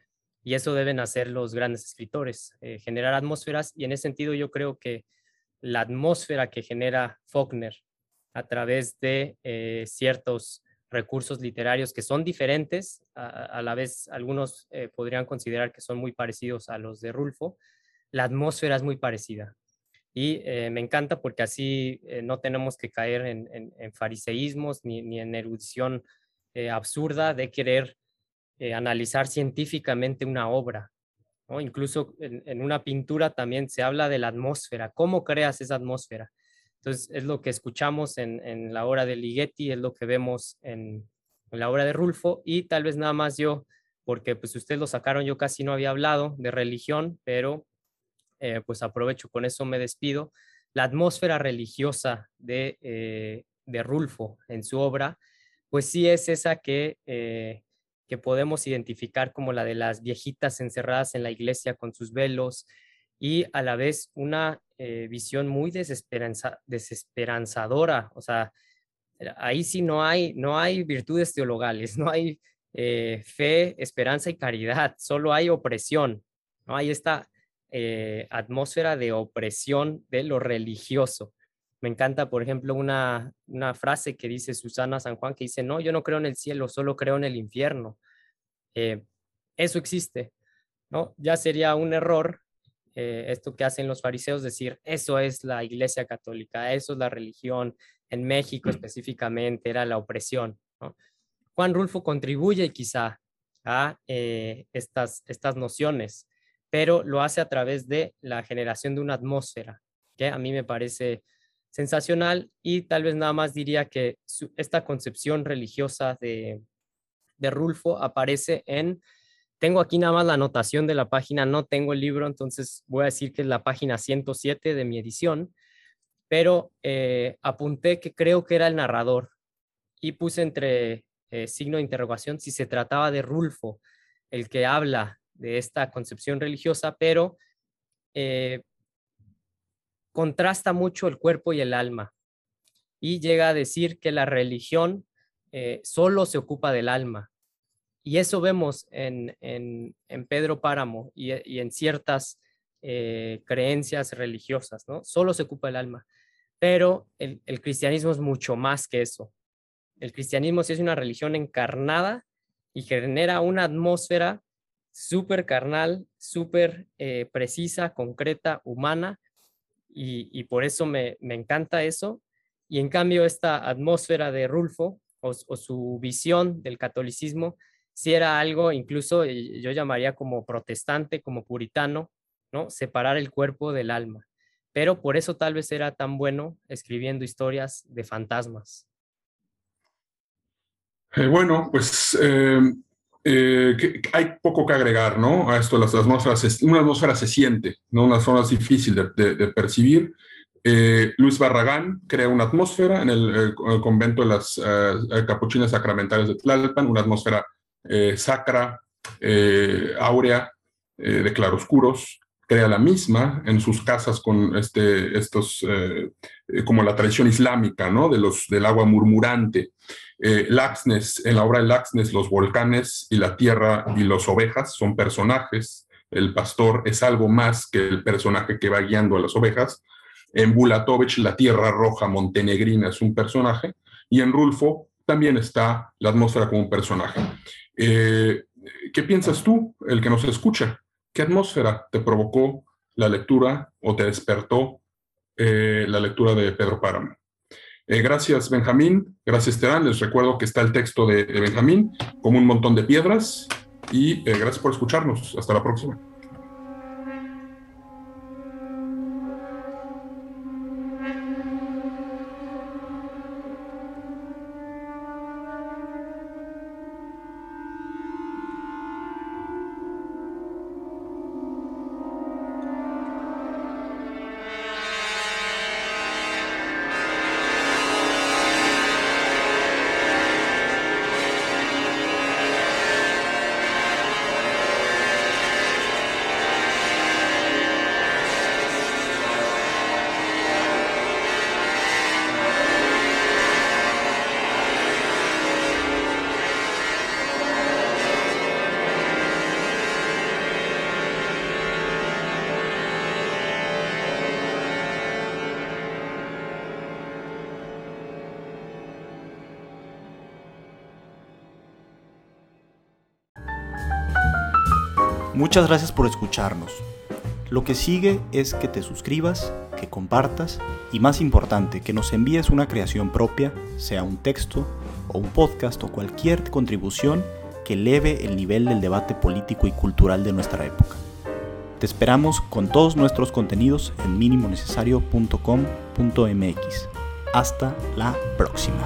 Y eso deben hacer los grandes escritores, eh, generar atmósferas. Y en ese sentido yo creo que la atmósfera que genera Faulkner a través de eh, ciertos recursos literarios que son diferentes, a, la vez algunos eh, podrían considerar que son muy parecidos a los de Rulfo, la atmósfera es muy parecida. Y eh, me encanta porque así eh, no tenemos que caer en, fariseísmos ni, en erudición absurda de querer analizar científicamente una obra. ¿no? Incluso en, una pintura también se habla de la atmósfera, cómo creas esa atmósfera. Entonces es lo que escuchamos en, la obra de Ligeti, es lo que vemos en, la obra de Rulfo y tal vez nada más yo, porque pues ustedes lo sacaron, yo casi no había hablado de religión, pero eh, pues aprovecho, con eso me despido. La atmósfera religiosa de, eh, de Rulfo en su obra, pues sí es esa que, eh, que podemos identificar como la de las viejitas encerradas en la iglesia con sus velos y a la vez una visión muy desesperanza, desesperanzadora. O sea, ahí sí no hay, no hay virtudes teologales, no hay fe, esperanza y caridad, solo hay opresión. ¿no? Ahí está eh, atmósfera de opresión de lo religioso. Me encanta, por ejemplo, una, frase que dice Susana San Juan que dice, no, yo no creo en el cielo, solo creo en el infierno. Eh, eso existe, ¿no? Ya sería un error eh, esto que hacen los fariseos, decir, eso es la iglesia católica, eso es la religión, en México específicamente era la opresión. Juan Rulfo contribuye quizá a estas, estas nociones pero lo hace a través de la generación de una atmósfera, que a mí me parece sensacional y tal vez nada más diría que esta concepción religiosa de, de Rulfo aparece en, tengo aquí nada más la anotación de la página, no tengo el libro, entonces voy a decir que es la página 107 de mi edición, pero eh, apunté que creo que era el narrador y puse entre eh, signo de interrogación si se trataba de Rulfo, el que habla de esta concepción religiosa, pero eh, contrasta mucho el cuerpo y el alma y llega a decir que la religión solo se ocupa del alma. Y eso vemos en, Pedro Páramo y, en ciertas eh, creencias religiosas, ¿no? Solo se ocupa el alma. Pero el, el cristianismo es mucho más que eso. El cristianismo sí es una religión encarnada y genera una atmósfera súper carnal, súper eh, precisa, concreta, humana, y, por eso me, encanta eso. Y en cambio, esta atmósfera de Rulfo o, su visión del catolicismo, si era algo incluso eh, yo llamaría como protestante, como puritano, ¿no? Separar el cuerpo del alma. Pero por eso tal vez era tan bueno escribiendo historias de fantasmas. Eh, bueno, pues eh, eh, hay poco que agregar, ¿no? A esto, las atmósferas, una atmósfera se siente, ¿no? Una zona difícil de, percibir. Luis Barragán crea una atmósfera en el, convento de las capuchinas sacramentales de Tlalpan, una atmósfera sacra, áurea, de claroscuros, crea la misma en sus casas con este, estos, eh, eh, como la tradición islámica, ¿no? De los, del agua murmurante. Eh, Laxness, en la obra de Laxness, los volcanes y la tierra y los ovejas son personajes. El pastor es algo más que el personaje que va guiando a las ovejas. En Bulatovich, la tierra roja montenegrina es un personaje. Y en Rulfo también está la atmósfera como un personaje. ¿Qué piensas tú, el que nos escucha? ¿Qué atmósfera te provocó la lectura o te despertó eh, la lectura de Pedro Páramo? Eh, gracias, Benjamín. Gracias, Terán. Les recuerdo que está el texto de, Benjamín como un montón de piedras. Y eh, gracias por escucharnos. Hasta la próxima. Muchas gracias por escucharnos. Lo que sigue es que te suscribas, que compartas y más importante, que nos envíes una creación propia, sea un texto o un podcast o cualquier contribución que eleve el nivel del debate político y cultural de nuestra época. Te esperamos con todos nuestros contenidos en minimonecesario.com.mx. Hasta la próxima.